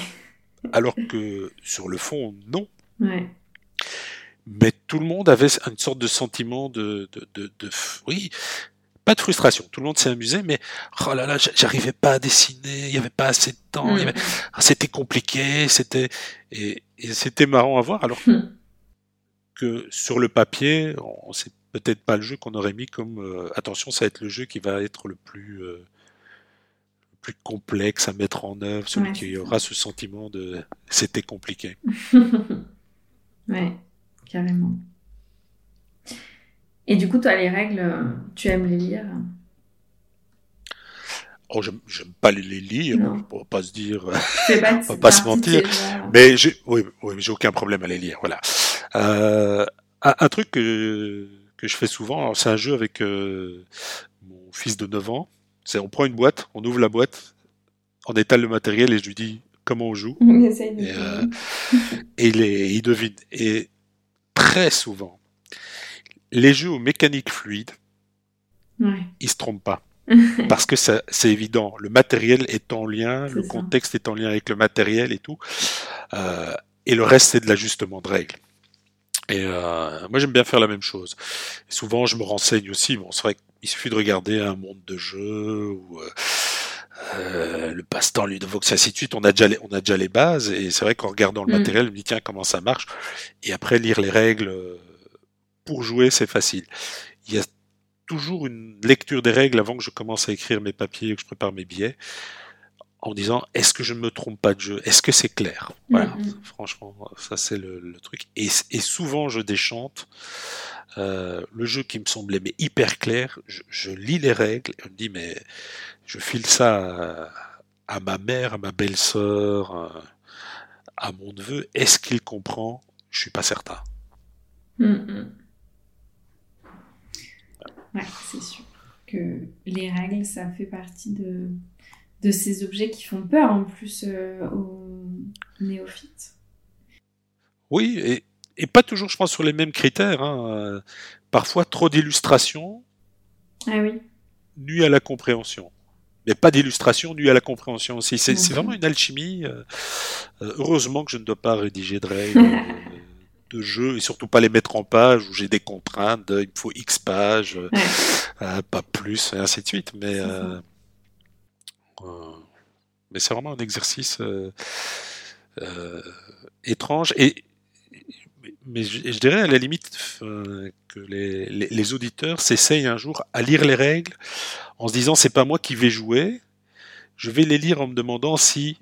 Alors que sur le fond, non. Ouais. Mais tout le monde avait une sorte de sentiment de, de, de, oui, pas de frustration. Tout le monde s'est amusé, mais oh là là, j'arrivais pas à dessiner, il y avait pas assez de temps, mm. ah, c'était compliqué, c'était et, c'était marrant à voir. Alors que sur le papier, on c'est peut-être pas le jeu qu'on aurait mis comme euh, attention, ça va être le jeu qui va être le plus euh, plus complexe à mettre en œuvre, celui qui aura ce sentiment de c'était compliqué. ouais, carrément. Et du coup, toi, les règles, tu aimes les lire? Oh, j'aime pas les, lire, on va pas se dire, on va pas se mentir, mais j'ai, oui, oui, j'ai aucun problème à les lire, voilà. Euh, un, truc que, que je fais souvent, c'est un jeu avec euh, mon fils de 9 ans. C'est on prend une boîte, on ouvre la boîte on étale le matériel et je lui dis comment on joue. Et, trouver. euh, et il, est- il devine. Et très souvent, les jeux aux mécaniques fluides, Ouais. ils se trompent pas. Parce que ça- c'est évident, le matériel est en lien, C'est le ça. contexte est en lien avec le matériel et tout. Euh, et le reste, c'est de l'ajustement de règles. Et euh, moi, j'aime bien faire la même chose. Et souvent, je me renseigne aussi. Bon, c'est vrai qu'il suffit de regarder un monde de jeu ou euh, euh, le passe-temps Ludovox, ainsi de suite. On a déjà les, on a déjà les bases. Et c'est vrai qu'en regardant le Mm. matériel, je me dis tiens, comment ça marche? Et après, lire les règles euh, pour jouer, c'est facile. Il y a toujours une lecture des règles avant que je commence à écrire mes papiers et que je prépare mes billets en disant est-ce que je ne me trompe pas de jeu? Est-ce que c'est clair? Voilà, Mhm. franchement, ça c'est le, le truc. Et, et souvent je déchante euh, le jeu qui me semblait mais hyper clair. Je, je lis les règles et je me dis mais je file ça à, à ma mère, à ma belle-sœur, à, à mon neveu. Est-ce qu'il comprend? Je suis pas certain. Mm, mm. Ouais, c'est sûr que les règles, ça fait partie de, de ces objets qui font peur en plus euh, aux néophytes. Oui, et, et pas toujours, je pense, sur les mêmes critères. hein. Parfois, trop d'illustrations Ah oui. nuit à la compréhension. Mais pas d'illustration nuit à la compréhension aussi. C'est vraiment une alchimie. euh, euh, heureusement que je ne dois pas rédiger de règles de jeu et surtout pas les mettre en page où j'ai des contraintes. de, il me faut X pages, Ouais. euh, pas plus, et ainsi de suite. Mais, euh, mais c'est vraiment un exercice euh, euh, étrange. Et, mais je, je dirais à la limite euh, que les, les, les auditeurs s'essayent un jour à lire les règles en se disant c'est pas moi qui vais jouer, je vais les lire en me demandant si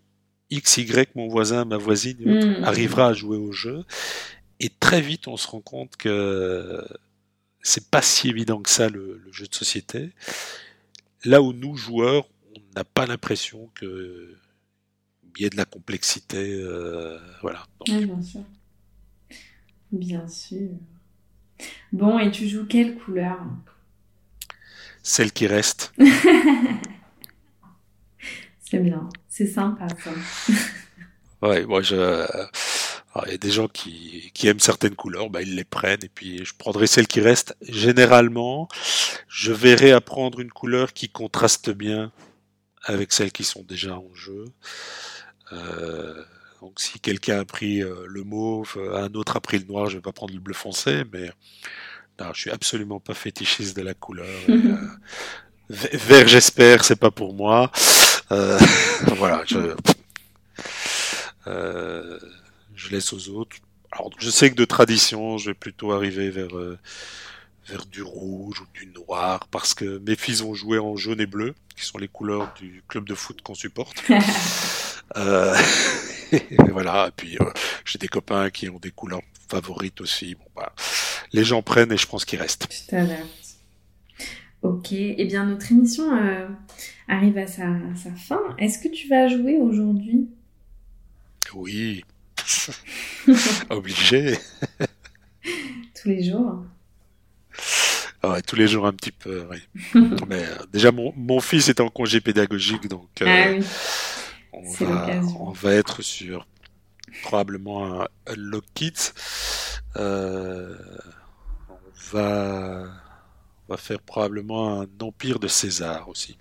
X, Y, mon voisin, ma voisine Mm. arrivera à jouer au jeu. Et très vite, on se rend compte que c'est pas si évident que ça le, le jeu de société. Là où nous, joueurs, n'a pas l'impression que il y ait de la complexité. euh, voilà. Donc, Ouais, bien sûr. Bien sûr. Bon, et tu joues quelle couleur? Celle qui reste. C'est bien. C'est sympa, ça. Ouais, moi, je. Il y a des gens qui, qui aiment certaines couleurs, bah, ils les prennent, et puis je prendrai celle qui reste. Généralement, je verrai à prendre une couleur qui contraste bien avec celles qui sont déjà en jeu. Euh, donc si quelqu'un a pris euh, le mauve, un autre a pris le noir, je vais pas prendre le bleu foncé, mais non, je suis absolument pas fétichiste de la couleur. Et, euh, vert, j'espère, c'est pas pour moi. Euh, voilà, je, euh, je laisse aux autres. Alors, je sais que de tradition, je vais plutôt arriver vers euh, vers du rouge ou du noir parce que mes fils ont joué en jaune et bleu, qui sont les couleurs du club de foot qu'on supporte. Euh, et voilà. Et puis euh, j'ai des copains qui ont des couleurs favorites aussi. Bon, bah, les gens prennent et je pense qu'ils restent. Ok, eh bien notre émission euh, arrive à sa, sa fin. Est-ce que tu vas jouer aujourd'hui? Oui, obligé. tous les jours Ouais, tous les jours un petit peu. Oui. Mais euh, déjà mon, mon fils est en congé pédagogique, donc euh, Ah oui, on va on va être sur probablement un Unlock Kids. Euh, on va on va faire probablement un Empire de César aussi.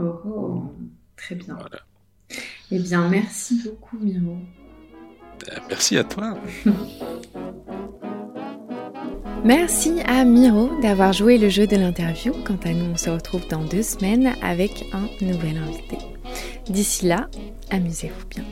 oh, oh, très bien. Voilà. Eh bien merci beaucoup Miro. Euh, Merci à toi. Merci à Miro d'avoir joué le jeu de l'interview. Quant à nous, on se retrouve dans deux semaines avec un nouvel invité. D'ici là, amusez-vous bien.